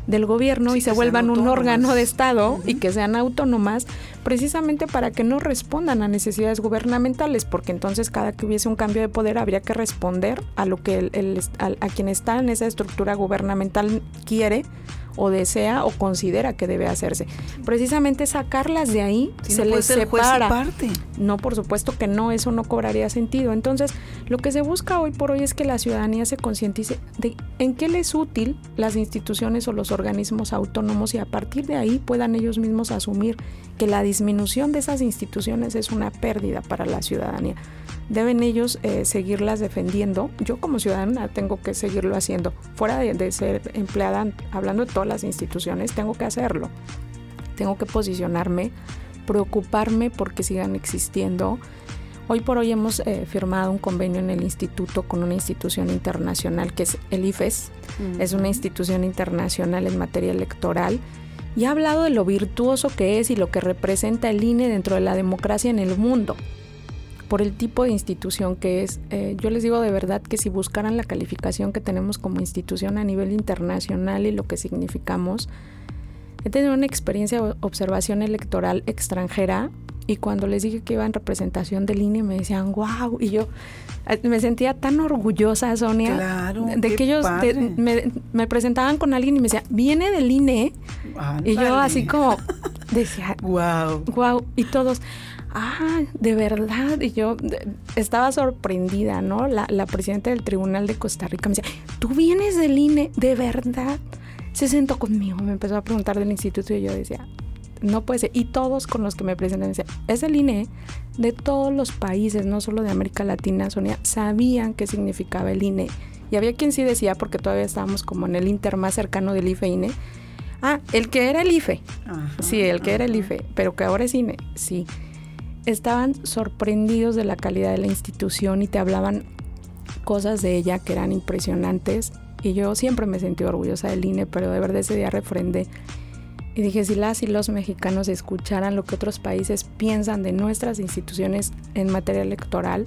del gobierno y se vuelvan un órgano de Estado y que sean autónomas, precisamente para que no respondan a necesidades gubernamentales, porque entonces cada que hubiese un cambio de poder habría que responder a lo que el, a quien está en esa estructura gubernamental quiere o desea o considera que debe hacerse. Precisamente sacarlas de ahí se les separa. Parte. No, por supuesto que no, eso no cobraría sentido. Entonces, lo que se busca hoy por hoy es que la ciudadanía se concientice de en qué les es útil las instituciones o los organismos autónomos y a partir de ahí puedan ellos mismos asumir que la disminución de esas instituciones es una pérdida para la ciudadanía. Deben ellos eh, seguirlas defendiendo. Yo como ciudadana tengo que seguirlo haciendo. Fuera de, ser empleada, hablando de todas las instituciones, tengo que hacerlo. Tengo que posicionarme, preocuparme porque sigan existiendo. Hoy por hoy hemos eh, firmado un convenio en el instituto con una institución internacional que es el IFES. Es una institución internacional en materia electoral y ha hablado de lo virtuoso que es y lo que representa el INE dentro de la democracia en el mundo por el tipo de institución que es. Eh, yo les digo de verdad que si buscaran la calificación que tenemos como institución a nivel internacional y lo que significamos, he tenido una experiencia de observación electoral extranjera y cuando les dije que iba en representación del INE me decían, wow, y yo eh, me sentía tan orgullosa, Sonia, de que ellos me, presentaban con alguien y me decían, viene del INE, y yo así como decía, wow, wow, y todos, ah, de verdad. Y yo estaba sorprendida, ¿no? La, presidenta del Tribunal de Costa Rica me decía, tú vienes del INE, de verdad. Se sentó conmigo, me empezó a preguntar del instituto y yo decía, no puede ser. Y todos con los que me presentan decían, es el INE de todos los países, no solo de América Latina, Sonia, sabían qué significaba el INE. Y había quien sí decía, porque todavía estábamos como en el inter más cercano del IFE-INE, ah, el que era el IFE. sí, el que era el IFE, pero que ahora es INE, sí estaban sorprendidos de la calidad de la institución y te hablaban cosas de ella que eran impresionantes. Y yo siempre me sentí orgullosa del INE, pero de verdad ese día refrendé. Y dije, si las y los mexicanos escucharan lo que otros países piensan de nuestras instituciones en materia electoral,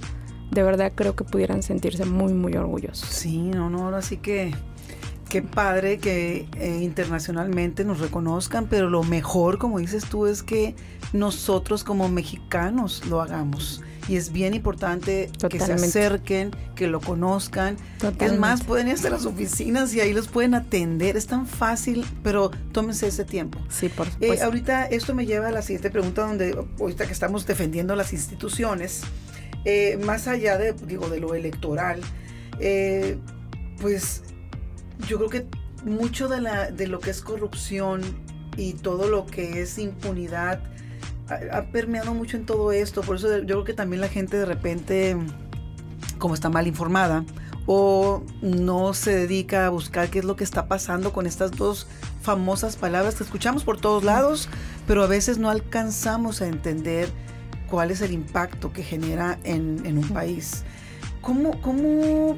de verdad creo que pudieran sentirse muy, muy orgullosos. Sí, no, no, ahora sí que qué padre que eh, internacionalmente nos reconozcan, pero lo mejor, como dices tú, es que nosotros como mexicanos lo hagamos. Y es bien importante que se acerquen, que lo conozcan. Es más, pueden ir a las oficinas y ahí los pueden atender. Es tan fácil, pero tómense ese tiempo. Sí, por eh, supuesto. ahorita esto me lleva a la siguiente pregunta, donde ahorita que estamos defendiendo las instituciones, eh, más allá de, digo, de lo electoral, pues yo creo que mucho de, la, de lo que es corrupción y todo lo que es impunidad ha, permeado mucho en todo esto. Por eso yo creo que también la gente de repente, como está mal informada, o no se dedica a buscar qué es lo que está pasando con estas dos famosas palabras que escuchamos por todos lados, pero a veces no alcanzamos a entender cuál es el impacto que genera en, en un país. ¿Cómo, cómo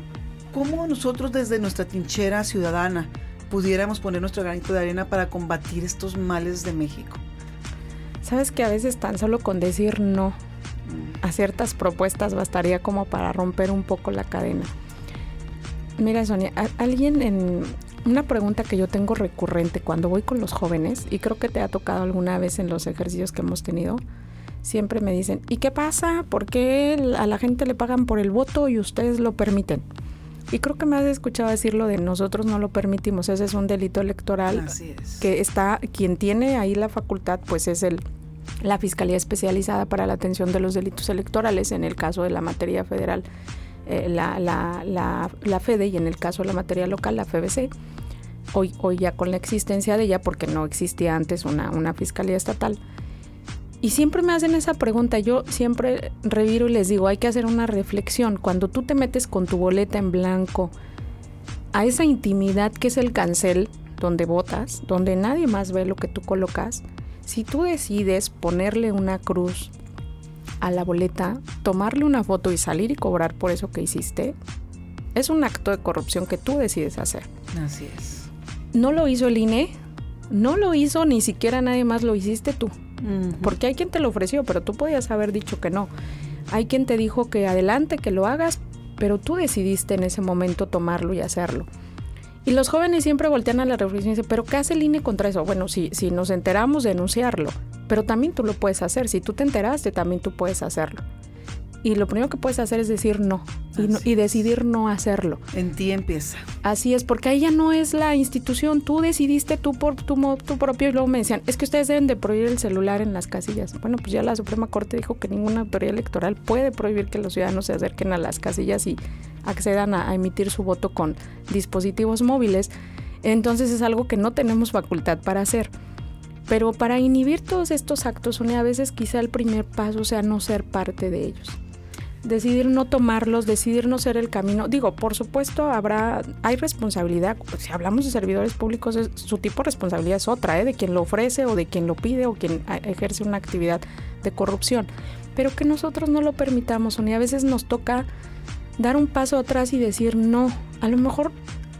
¿Cómo nosotros desde nuestra trinchera ciudadana pudiéramos poner nuestro granito de arena para combatir estos males de México? Sabes que a veces tan solo con decir no a ciertas propuestas bastaría como para romper un poco la cadena. Mira, Sonia, alguien en una pregunta que yo tengo recurrente cuando voy con los jóvenes, y creo que te ha tocado alguna vez en los ejercicios que hemos tenido, siempre me dicen, ¿y qué pasa? ¿Por qué a la gente le pagan por el voto y ustedes lo permiten? Y creo que me has escuchado decirlo de nosotros no lo permitimos, ese es un delito electoral Así es. que está, quien tiene ahí la facultad, pues es el la Fiscalía Especializada para la Atención de los Delitos Electorales, en el caso de la materia federal, eh, la, la, la, la, FEDE, y en el caso de la materia local, la FBC. Hoy, hoy ya con la existencia de ella, porque no existía antes una, una Fiscalía Estatal, y siempre me hacen esa pregunta, yo siempre reviro y les digo, hay que hacer una reflexión. Cuando tú te metes con tu boleta en blanco a esa intimidad que es el cancel, donde votas, donde nadie más ve lo que tú colocas, si tú decides ponerle una cruz a la boleta, tomarle una foto y salir y cobrar por eso que hiciste, es un acto de corrupción que tú decides hacer. Así es. No lo hizo el INE, no lo hizo ni siquiera nadie más, lo hiciste tú. Porque hay quien te lo ofreció, pero tú podías haber dicho que no. Hay quien te dijo que adelante, que lo hagas, pero tú decidiste en ese momento tomarlo y hacerlo. Y los jóvenes siempre voltean a la reflexión y dicen, pero ¿qué hace el INE contra eso? Bueno, si, si nos enteramos, denunciarlo. Pero también tú lo puedes hacer. Si tú te enteraste, también tú puedes hacerlo y lo primero que puedes hacer es decir no y, decidir no hacerlo. En ti empieza. Así es, porque ahí ya no es la institución, tú decidiste tú por tu, tu propio y luego me decían, es que ustedes deben de prohibir el celular en las casillas. Bueno, pues ya la Suprema Corte dijo que ninguna autoridad electoral puede prohibir que los ciudadanos se acerquen a las casillas y accedan a, emitir su voto con dispositivos móviles. Entonces es algo que no tenemos facultad para hacer. Pero para inhibir todos estos actos, a veces quizá el primer paso sea no ser parte de ellos decidir no tomarlos, decidir no ser el camino. Digo, por supuesto, habrá, hay responsabilidad. Si hablamos de servidores públicos, su tipo de responsabilidad es otra, ¿eh? de quien lo ofrece o de quien lo pide o quien ejerce una actividad de corrupción. Pero que nosotros no lo permitamos, y a veces nos toca dar un paso atrás y decir no. A lo mejor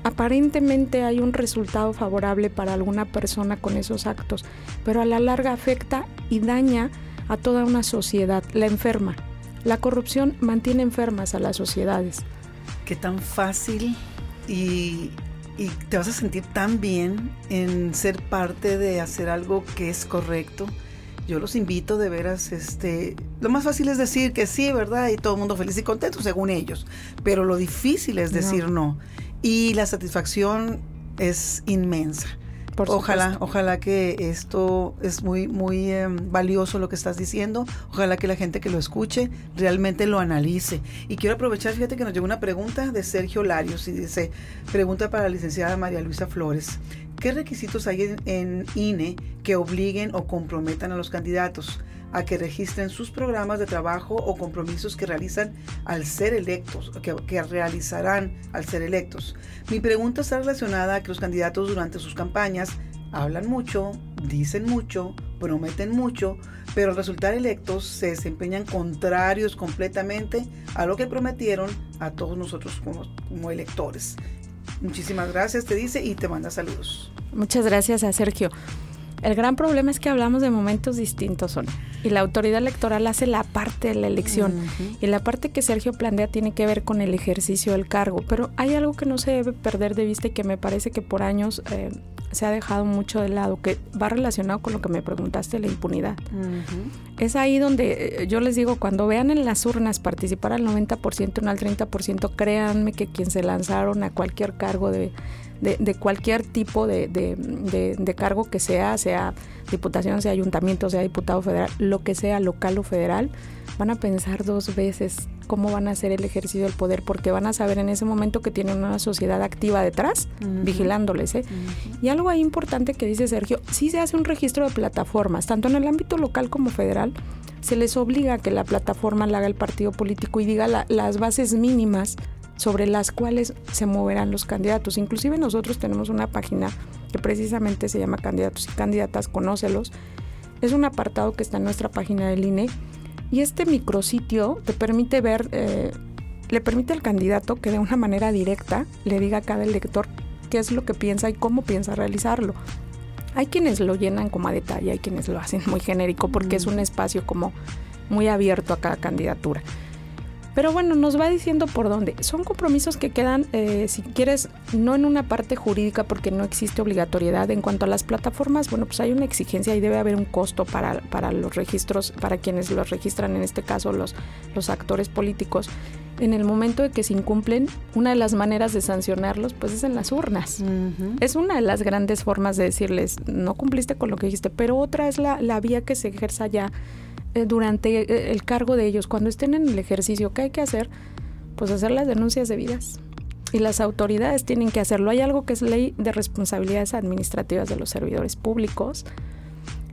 aparentemente hay un resultado favorable para alguna persona con esos actos, pero a la larga afecta y daña a toda una sociedad, la enferma. La corrupción mantiene enfermas a las sociedades. Qué tan fácil y, te vas a sentir tan bien en ser parte de hacer algo que es correcto. Yo los invito de veras, este, lo más fácil es decir que sí, ¿verdad? Y todo el mundo feliz y contento según ellos, pero lo difícil es decir no. Y la satisfacción es inmensa ojalá, ojalá que esto es muy, muy em, valioso lo que estás diciendo. Ojalá que la gente que lo escuche realmente lo analice. Y quiero aprovechar, fíjate que nos llegó una pregunta de Sergio Larios y dice, pregunta para la licenciada María Luisa Flores. ¿Qué requisitos hay en INE que obliguen o comprometan a los candidatos? A que registren sus programas de trabajo o compromisos que realizan al ser electos, que, que, realizarán al ser electos. Mi pregunta está relacionada a que los candidatos durante sus campañas hablan mucho, dicen mucho, prometen mucho, pero al resultar electos se desempeñan contrarios completamente a lo que prometieron a todos nosotros como, como electores. Muchísimas gracias, te dice, y te manda saludos. Muchas gracias a Sergio. El gran problema es que hablamos de momentos distintos, son y la autoridad electoral hace la parte de la elección. Y la parte que Sergio plantea tiene que ver con el ejercicio del cargo, pero hay algo que no se debe perder de vista y que me parece que por años eh, se ha dejado mucho de lado, que va relacionado con lo que me preguntaste, la impunidad. Es ahí donde eh, yo les digo, cuando vean en las urnas participar al 90%, no al 30%, créanme que quien se lanzaron a cualquier cargo de de, cualquier tipo de, de, cargo que sea, sea diputación, sea ayuntamiento, sea diputado federal, lo que sea local o federal, van a pensar dos veces cómo van a hacer el ejercicio del poder, porque van a saber en ese momento que tienen una sociedad activa detrás, vigilándoles. ¿eh? Y algo ahí importante que dice Sergio, si se hace un registro de plataformas, tanto en el ámbito local como federal, se les obliga a que la plataforma la haga el partido político y diga las bases mínimas sobre las cuales se moverán los candidatos. Inclusive nosotros tenemos una página que precisamente se llama Candidatos y Candidatas, conócelos. Es un apartado que está en nuestra página del INE y este micrositio te permite ver, eh, le permite al candidato que de una manera directa le diga a cada elector qué es lo que piensa y cómo piensa realizarlo. Hay quienes lo llenan como a detalle, hay quienes lo hacen muy genérico porque es un espacio como muy abierto a cada candidatura. Pero bueno, nos va diciendo por dónde. Son compromisos que quedan, eh, si quieres, no en una parte jurídica porque no existe obligatoriedad. En cuanto a las plataformas, bueno, pues hay una exigencia y debe haber un costo para, para los registros, para quienes los registran, en este caso los, los actores políticos. En el momento de que se incumplen, una de las maneras de sancionarlos, pues es en las urnas. Es una de las grandes formas de decirles, no cumpliste con lo que dijiste, pero otra es la, la vía que se ejerza ya durante eh, el cargo de ellos, cuando estén en el ejercicio, ¿qué hay que hacer? Pues hacer las denuncias debidas. Y las autoridades tienen que hacerlo. Hay algo que es ley de responsabilidades administrativas de los servidores públicos.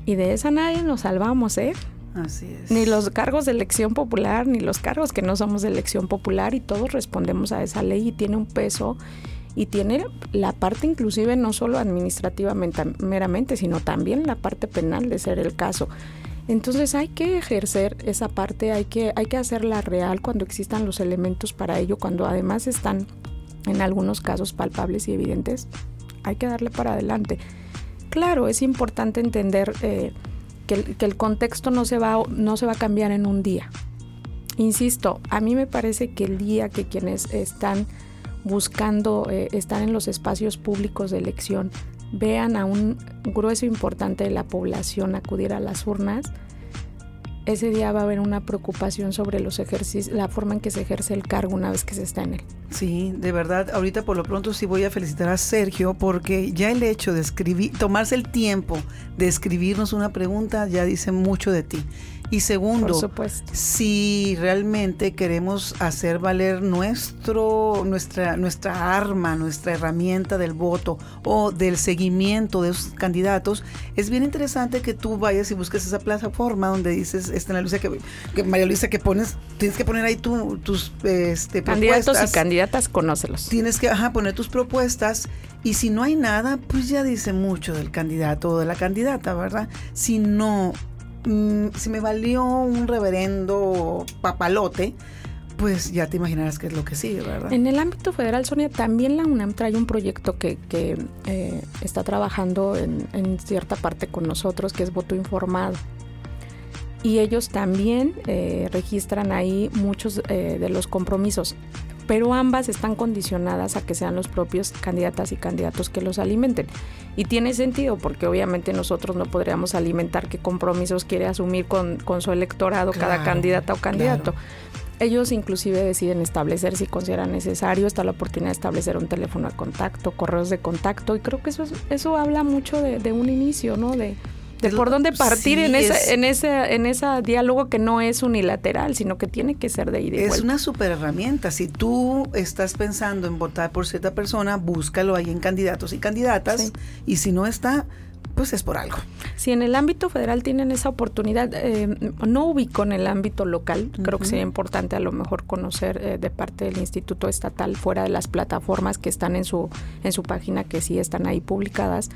Y de esa nadie nos salvamos, ¿eh? Así es. Ni los cargos de elección popular, ni los cargos que no somos de elección popular, y todos respondemos a esa ley y tiene un peso y tiene la parte inclusive no solo administrativamente meramente, sino también la parte penal de ser el caso. Entonces hay que ejercer esa parte, hay que, hay que hacerla real cuando existan los elementos para ello, cuando además están en algunos casos palpables y evidentes, hay que darle para adelante. Claro, es importante entender eh, que, el, contexto no se, va, no se va a cambiar en un día. Insisto, a mí me parece que el día que quienes están buscando, eh, están en los espacios públicos de elección, vean a un grueso importante de la población acudir a las urnas, ese día va a haber una preocupación sobre los ejercicios, la forma en que se ejerce el cargo una vez que se está en él. Sí, de verdad, ahorita por lo pronto sí voy a felicitar a Sergio porque ya el hecho de escribir, tomarse el tiempo de escribirnos una pregunta ya dice mucho de ti. Y segundo, si realmente queremos hacer valer nuestro, nuestra, nuestra arma, nuestra herramienta del voto o del seguimiento de esos candidatos, es bien interesante que tú vayas y busques esa plataforma donde dices, esta Luisa, que, que María Luisa, que pones, tienes que poner ahí tus este, Candidatos y candidatas, conócelos. Tienes que poner tus propuestas y si no hay nada, pues ya dice mucho del candidato o de la candidata, ¿verdad? Si no, mm, si me valió un reverendo papalote, pues ya te imaginarás qué es lo que sigue, ¿verdad? En el ámbito federal, Sonia, también la UNAM trae un proyecto que, eh, está trabajando en, cierta parte con nosotros, que es voto informado. Y ellos también eh, registran ahí muchos eh, de los compromisos pero ambas están condicionadas a que sean los propios candidatas y candidatos que los alimenten. Y tiene sentido porque obviamente nosotros no podríamos alimentar qué compromisos quiere asumir con, su electorado cada candidata o candidato. Ellos inclusive deciden establecer si consideran necesario, está la oportunidad de establecer un teléfono de contacto, correos de contacto y creo que eso, eso habla mucho de, de un inicio, ¿no? De, por dónde partir en, ese, en, en ese diálogo que no es unilateral, sino que tiene que ser de ida Es una super herramienta. Si tú estás pensando en votar por cierta persona, búscalo ahí en candidatos y candidatas. Y si no está, pues es por algo. Si en el ámbito federal tienen esa oportunidad, eh, no ubico en el ámbito local, creo que sería importante a lo mejor conocer eh, de parte del Instituto Estatal fuera de las plataformas que están en su, en su página, que sí están ahí publicadas,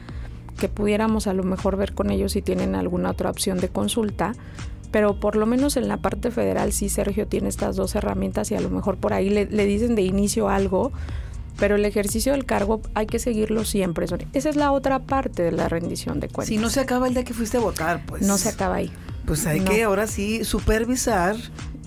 que pudiéramos a lo mejor ver con ellos si tienen alguna otra opción de consulta. Pero por lo menos en la parte federal sí Sergio tiene estas dos herramientas y a lo mejor por ahí le, dicen de inicio algo, pero el ejercicio del cargo hay que seguirlo siempre. Esa es la otra parte de la rendición de cuentas. Si no se acaba el día que fuiste a votar, pues. No se acaba ahí. Pues hay que ahora sí supervisar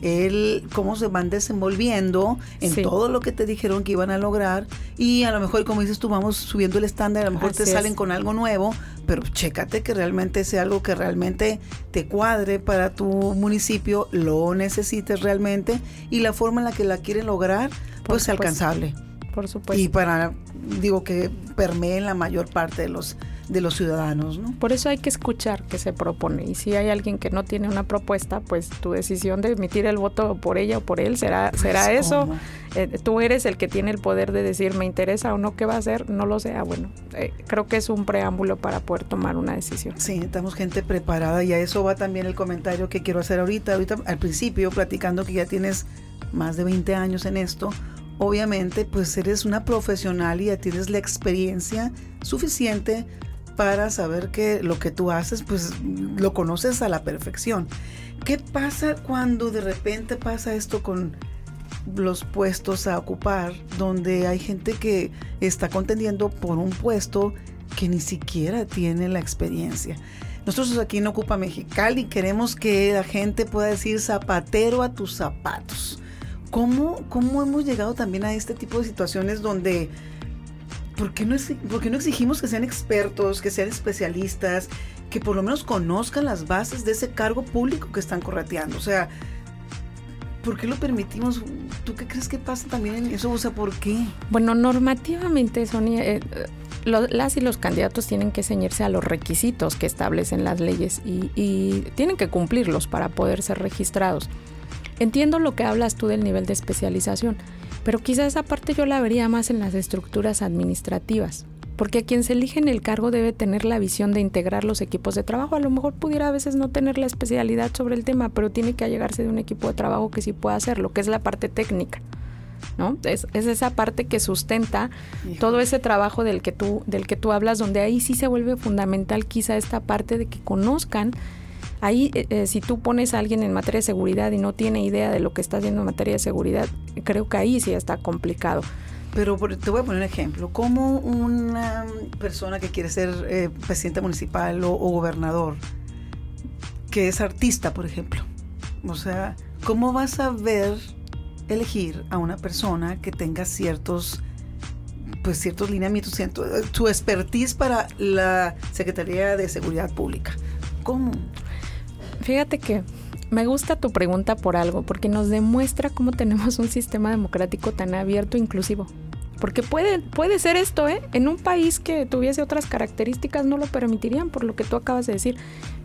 el cómo se van desenvolviendo en todo lo que te dijeron que iban a lograr y a lo mejor como dices tú vamos subiendo el estándar, a lo mejor te salen con algo nuevo, pero chécate que realmente sea algo que realmente te cuadre para tu municipio, lo necesites realmente y la forma en la que la quieren lograr pues sea alcanzable. Por supuesto. Y para digo que permee en la mayor parte de los de los ciudadanos. ¿no? Por eso hay que escuchar qué se propone y si hay alguien que no tiene una propuesta, pues tu decisión de emitir el voto por ella o por él será, pues, será eso. Eh, tú eres el que tiene el poder de decir me interesa o no qué va a hacer, no lo sea. Bueno, eh, creo que es un preámbulo para poder tomar una decisión. Sí, necesitamos gente preparada y a eso va también el comentario que quiero hacer ahorita. Ahorita al principio, platicando que ya tienes más de 20 años en esto, obviamente pues eres una profesional y ya tienes la experiencia suficiente para saber que lo que tú haces, pues lo conoces a la perfección. ¿Qué pasa cuando de repente pasa esto con los puestos a ocupar, donde hay gente que está contendiendo por un puesto que ni siquiera tiene la experiencia? Nosotros aquí en Ocupa Mexicali queremos que la gente pueda decir zapatero a tus zapatos. ¿Cómo, ¿Cómo hemos llegado también a este tipo de situaciones donde ¿por qué, no, no exigimos que sean expertos, que sean especialistas, que por lo menos conozcan las bases de ese cargo público que están correteando? O sea, ¿por qué lo permitimos? ¿Tú qué crees que pasa también en eso? O sea, ¿por qué? Bueno, normativamente, Sonia, eh, las y los candidatos tienen que ceñirse a los requisitos que establecen las leyes y tienen que cumplirlos para poder ser registrados. Entiendo lo que hablas tú del nivel de especialización pero quizá esa parte yo la vería más en las estructuras administrativas, porque a quien se elige en el cargo debe tener la visión de integrar los equipos de trabajo. A lo mejor pudiera a veces no tener la especialidad sobre el tema, pero tiene que allegarse de un equipo de trabajo que sí pueda hacerlo, que es la parte técnica. ¿no? Es, esa parte que sustenta todo ese trabajo del que, tú, del que tú hablas, donde ahí sí se vuelve fundamental quizá esta parte de que conozcan Ahí, eh, eh, si tú pones a alguien en materia de seguridad y no tiene idea de lo que está haciendo en materia de seguridad, creo que ahí sí está complicado. Pero te voy a poner un ejemplo. ¿Cómo una persona que quiere ser eh, presidente municipal o, gobernador, que es artista, por ejemplo, o sea, ¿cómo vas a ver elegir a una persona que tenga ciertos pues ciertos lineamientos, su expertise para la Secretaría de Seguridad Pública? ¿Cómo? Fíjate que me gusta tu pregunta por algo, porque nos demuestra cómo tenemos un sistema democrático tan abierto e inclusivo. Porque puede, puede ser esto, ¿eh? En un país que tuviese otras características no lo permitirían, por lo que tú acabas de decir.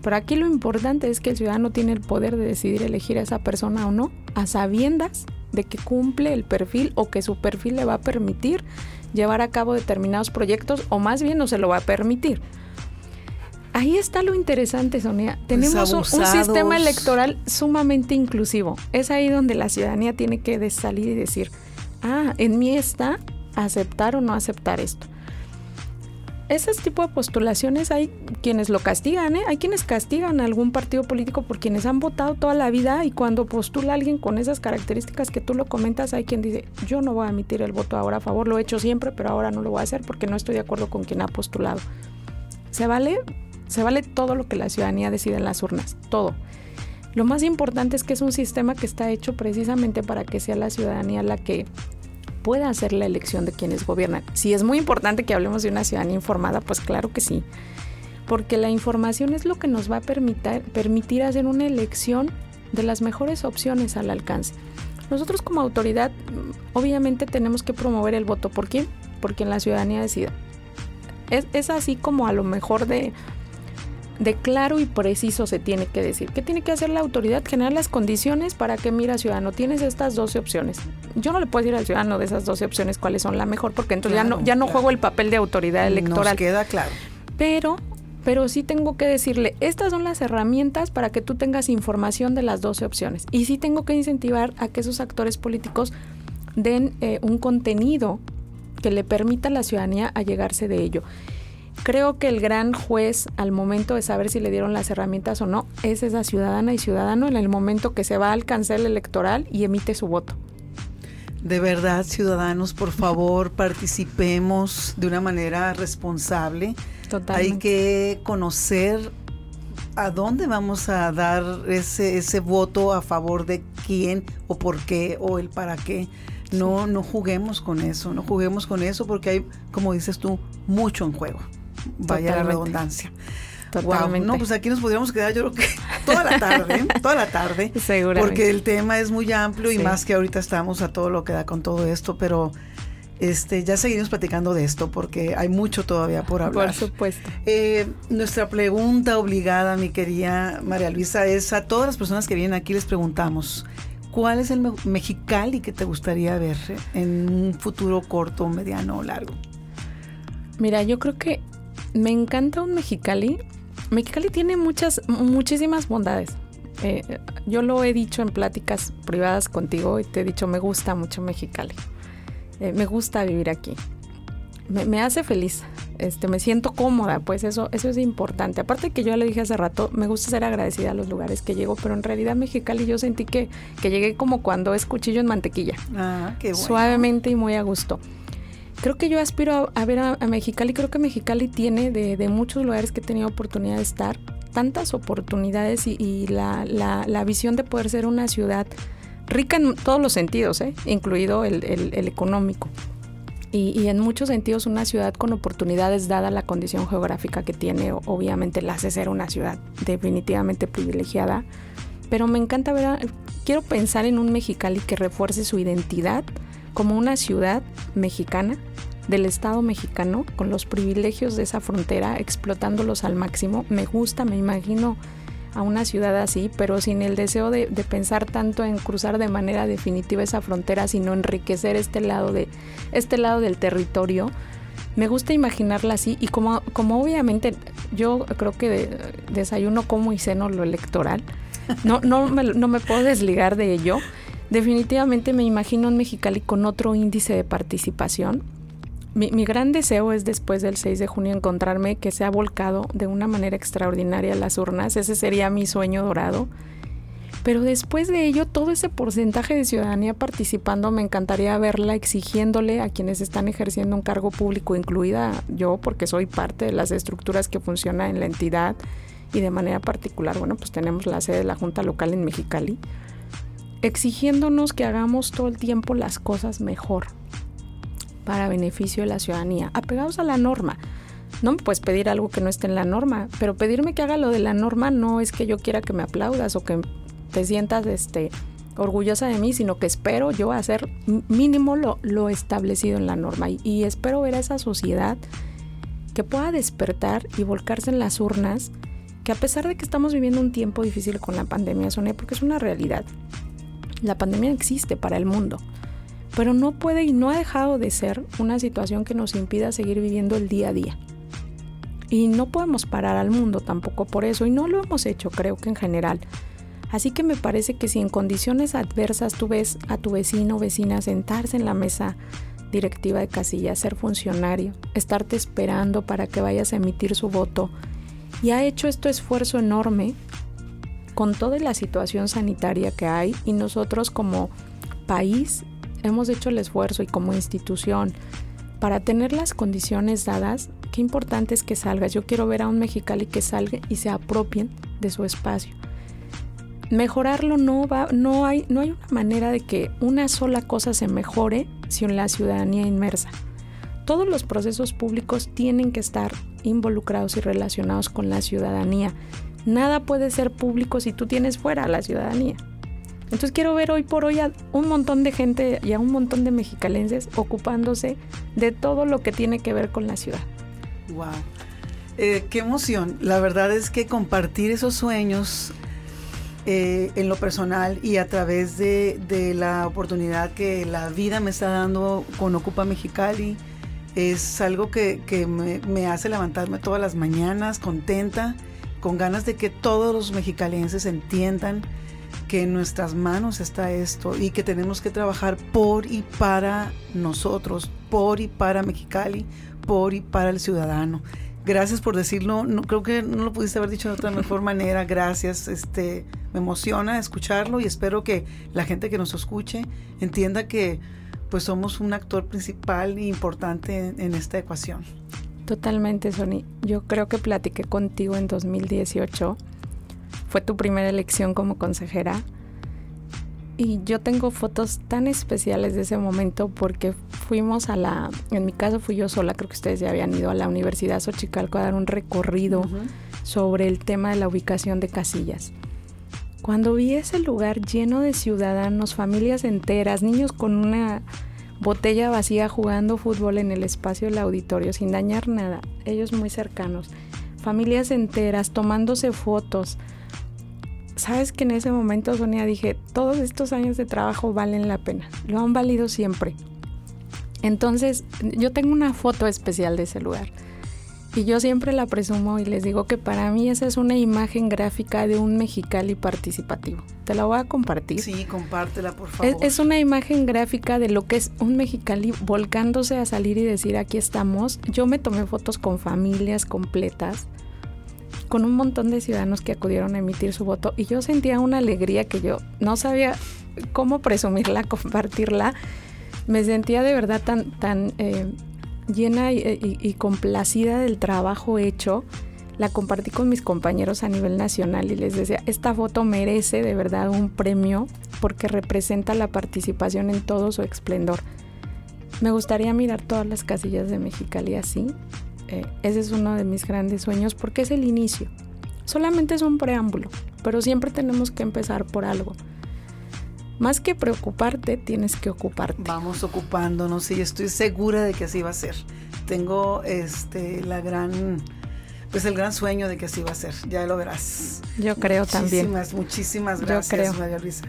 Pero aquí lo importante es que el ciudadano tiene el poder de decidir elegir a esa persona o no, a sabiendas de que cumple el perfil o que su perfil le va a permitir llevar a cabo determinados proyectos o más bien no se lo va a permitir. Ahí está lo interesante, Sonia. Pues Tenemos un, un sistema electoral sumamente inclusivo. Es ahí donde la ciudadanía tiene que salir y decir, ah, en mí está aceptar o no aceptar esto. Ese tipo de postulaciones hay quienes lo castigan, ¿eh? hay quienes castigan a algún partido político por quienes han votado toda la vida y cuando postula a alguien con esas características que tú lo comentas, hay quien dice, yo no voy a emitir el voto ahora a favor, lo he hecho siempre, pero ahora no lo voy a hacer porque no estoy de acuerdo con quien ha postulado. Se vale, se vale todo lo que la ciudadanía decide en las urnas, todo. Lo más importante es que es un sistema que está hecho precisamente para que sea la ciudadanía la que pueda hacer la elección de quienes gobiernan. Si es muy importante que hablemos de una ciudadanía informada, pues claro que sí. Porque la información es lo que nos va a permitir, hacer una elección de las mejores opciones al alcance. Nosotros como autoridad obviamente tenemos que promover el voto. ¿Por quién? Porque la ciudadanía decida. Es así como a lo mejor de de claro y preciso se tiene que decir. ¿Qué tiene que hacer la autoridad? Generar las condiciones para que, mira, ciudadano, tienes estas 12 opciones. Yo no le puedo decir al ciudadano de esas 12 opciones cuáles son la mejor, porque entonces claro, ya no, ya no claro. juego el papel de autoridad electoral. Nos queda claro. Pero, pero sí tengo que decirle, estas son las herramientas para que tú tengas información de las 12 opciones. Y sí tengo que incentivar a que esos actores políticos den eh, un contenido que le permita a la ciudadanía allegarse de ello. Creo que el gran juez al momento de saber si le dieron las herramientas o no es esa ciudadana y ciudadano en el momento que se va al cancel electoral y emite su voto. De verdad, ciudadanos, por favor, participemos de una manera responsable. Totalmente. Hay que conocer a dónde vamos a dar ese, ese voto a favor de quién o por qué o el para qué. No, no juguemos con eso, no juguemos con eso porque hay, como dices tú, mucho en juego vaya Totalmente. la redundancia. Totalmente. Wow, no, pues aquí nos podríamos quedar yo creo que toda la tarde, toda la tarde. Seguramente. Porque el tema es muy amplio y más que ahorita estamos a todo lo que da con todo esto, pero este, ya seguiremos platicando de esto porque hay mucho todavía por hablar. Por supuesto. Eh, nuestra pregunta obligada, mi querida María Luisa, es a todas las personas que vienen aquí les preguntamos, ¿cuál es el me Mexicali que te gustaría ver en un futuro corto, mediano o largo? Mira, yo creo que me encanta un Mexicali. Mexicali tiene muchas, muchísimas bondades. Eh, yo lo he dicho en pláticas privadas contigo y te he dicho, me gusta mucho Mexicali. Eh, me gusta vivir aquí. Me, me, hace feliz. Este, me siento cómoda, pues eso, eso es importante. Aparte que yo le dije hace rato, me gusta ser agradecida a los lugares que llego, pero en realidad Mexicali yo sentí que, que llegué como cuando es cuchillo en mantequilla. Ah, qué bueno. Suavemente y muy a gusto creo que yo aspiro a, a ver a, a, Mexicali. Creo que Mexicali tiene de, de, muchos lugares que he tenido oportunidad de estar, tantas oportunidades y, y la, la, la, visión de poder ser una ciudad rica en todos los sentidos, ¿eh? incluido el, el, el económico. Y, y, en muchos sentidos una ciudad con oportunidades dada la condición geográfica que tiene, obviamente la hace ser una ciudad definitivamente privilegiada. Pero me encanta ver, a, quiero pensar en un Mexicali que refuerce su identidad como una ciudad mexicana del Estado mexicano con los privilegios de esa frontera, explotándolos al máximo. Me gusta, me imagino a una ciudad así, pero sin el deseo de, pensar tanto en cruzar de manera definitiva esa frontera, sino enriquecer este lado, de, este lado del territorio. Me gusta imaginarla así y como, como obviamente yo creo que de, desayuno, como y ceno lo electoral, no, no, me, no me puedo desligar de ello. Definitivamente me imagino un Mexicali con otro índice de participación. Mi, mi, gran deseo es después del 6 de junio encontrarme que se ha volcado de una manera extraordinaria las urnas. Ese sería mi sueño dorado. Pero después de ello, todo ese porcentaje de ciudadanía participando, me encantaría verla exigiéndole a quienes están ejerciendo un cargo público, incluida yo, porque soy parte de las estructuras que funcionan en la entidad y de manera particular, bueno, pues tenemos la sede de la Junta Local en Mexicali exigiéndonos que hagamos todo el tiempo las cosas mejor para beneficio de la ciudadanía, apegados a la norma. No me puedes pedir algo que no esté en la norma, pero pedirme que haga lo de la norma no es que yo quiera que me aplaudas o que te sientas este, orgullosa de mí, sino que espero yo hacer mínimo lo, establecido en la norma y, y espero ver a esa sociedad que pueda despertar y volcarse en las urnas, que a pesar de que estamos viviendo un tiempo difícil con la pandemia, Sonia, porque es una realidad, la pandemia existe para el mundo, pero no puede y no ha dejado de ser una situación que nos impida seguir viviendo el día a día. Y no podemos parar al mundo tampoco por eso, y no lo hemos hecho, creo que en general. Así que me parece que si en condiciones adversas tú ves a tu vecino o vecina sentarse en la mesa directiva de casilla, ser funcionario, estarte esperando para que vayas a emitir su voto, y ha hecho este esfuerzo enorme con toda la situación sanitaria que hay y nosotros como país hemos hecho el esfuerzo y como institución para tener las condiciones dadas, qué importante es que salgas. Yo quiero ver a un mexicali que salga y se apropien de su espacio. Mejorarlo no va, no hay, no hay una manera de que una sola cosa se mejore sin la ciudadanía inmersa. Todos los procesos públicos tienen que estar involucrados y relacionados con la ciudadanía. Nada puede ser público si tú tienes fuera a la ciudadanía. Entonces quiero ver hoy por hoy a un montón de gente y a un montón de mexicalenses ocupándose de todo lo que tiene que ver con la ciudad. Wow. Eh, qué emoción. La verdad es que compartir esos sueños eh, en lo personal y a través de, la oportunidad que la vida me está dando con Ocupa Mexicali es algo que, me, me, hace levantarme todas las mañanas contenta, con ganas de que todos los mexicalenses entiendan que en nuestras manos está esto y que tenemos que trabajar por y para nosotros, por y para Mexicali, por y para el ciudadano. Gracias por decirlo, no, creo que no lo pudiste haber dicho de otra mejor manera, gracias, este, me emociona escucharlo y espero que la gente que nos escuche entienda que pues somos un actor principal e importante en, en esta ecuación. Totalmente, Sony. Yo creo que platiqué contigo en 2018 fue tu primera elección como consejera. Y yo tengo fotos tan especiales de ese momento porque fuimos a la, en mi caso fui yo sola, creo que ustedes ya habían ido a la Universidad Xochicalco a dar un recorrido sobre el tema de la ubicación de casillas. Cuando vi ese lugar lleno de ciudadanos, familias enteras, niños con una botella vacía jugando fútbol en el espacio del auditorio sin dañar nada, ellos muy cercanos, familias enteras tomándose fotos, sabes que en ese momento, Sonia, dije, todos estos años de trabajo valen la pena, lo han valido siempre. Entonces, yo tengo una foto especial de ese lugar. Y yo siempre la presumo y les digo que para mí esa es una imagen gráfica de un Mexicali participativo. Te la voy a compartir. Sí, compártela, por favor. Es, es, una imagen gráfica de lo que es un Mexicali volcándose a salir y decir aquí estamos. Yo me tomé fotos con familias completas con un montón de ciudadanos que acudieron a emitir su voto y yo sentía una alegría que yo no sabía cómo presumirla, compartirla. Me sentía de verdad tan, tan eh, llena y, complacida del trabajo hecho. La compartí con mis compañeros a nivel nacional y les decía, esta foto merece de verdad un premio porque representa la participación en todo su esplendor. Me gustaría mirar todas las casillas de Mexicali así, eh, ese es uno de mis grandes sueños porque es el inicio. Solamente es un preámbulo, pero siempre tenemos que empezar por algo. Más que preocuparte, tienes que ocuparte. Vamos ocupándonos y estoy segura de que así va a ser. Tengo este la gran pues el gran sueño de que así va a ser. Ya lo verás. Yo creo también. Muchísimas, muchísimas gracias, María Luisa.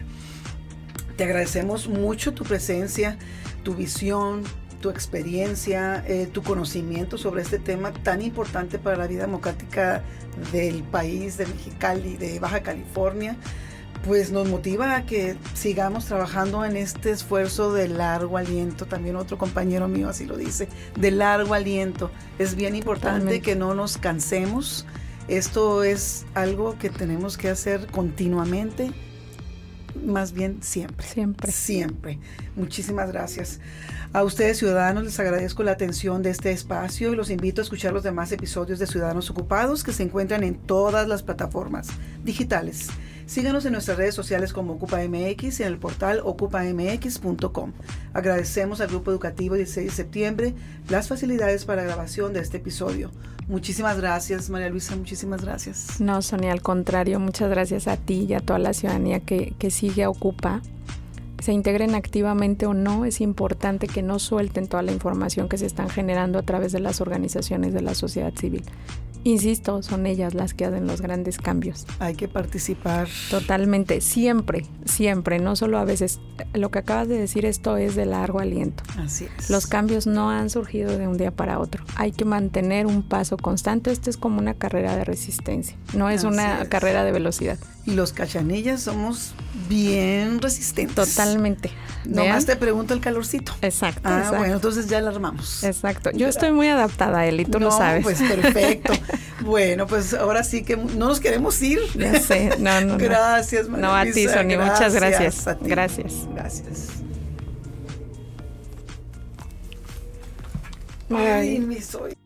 Te agradecemos mucho tu presencia, tu visión, tu experiencia, eh, tu conocimiento sobre este tema tan importante para la vida democrática del país, de Mexicali, de Baja California, pues nos motiva a que sigamos trabajando en este esfuerzo de largo aliento. También otro compañero mío así lo dice, de largo aliento. Es bien importante que no nos cansemos. Esto es algo que tenemos que hacer continuamente más bien siempre. Siempre. Siempre. Muchísimas gracias. A ustedes, ciudadanos, les agradezco la atención de este espacio y los invito a escuchar los demás episodios de Ciudadanos Ocupados que se encuentran en todas las plataformas digitales. Síganos en nuestras redes sociales como OcupaMX y en el portal ocupamx.com. Agradecemos al Grupo Educativo 16 de septiembre las facilidades para grabación de este episodio. Muchísimas gracias, María Luisa, muchísimas gracias. No, Sonia, al contrario, muchas gracias a ti y a toda la ciudadanía que, que sigue a Ocupa se integren activamente o no, es importante que no suelten toda la información que se están generando a través de las organizaciones de la sociedad civil. Insisto, son ellas las que hacen los grandes cambios. Hay que participar. Totalmente, siempre, siempre, no solo a veces. Lo que acabas de decir, esto es de largo aliento. Así es. Los cambios no han surgido de un día para otro. Hay que mantener un paso constante. Esto es como una carrera de resistencia, no es Así una es. carrera de velocidad. Y los cachanillas somos bien resistentes. Totalmente. Nomás Vean. te pregunto el calorcito. Exacto. Ah, exacto. bueno, entonces ya la armamos. Exacto. Yo estoy muy adaptada a él y tú no, lo sabes. Pues perfecto. bueno, pues ahora sí que no nos queremos ir. Ya sé. No, no. Gracias, María No, a ti, Sonia. Muchas gracias. a ti. Gracias. Gracias. Ay. Ay, mi soy.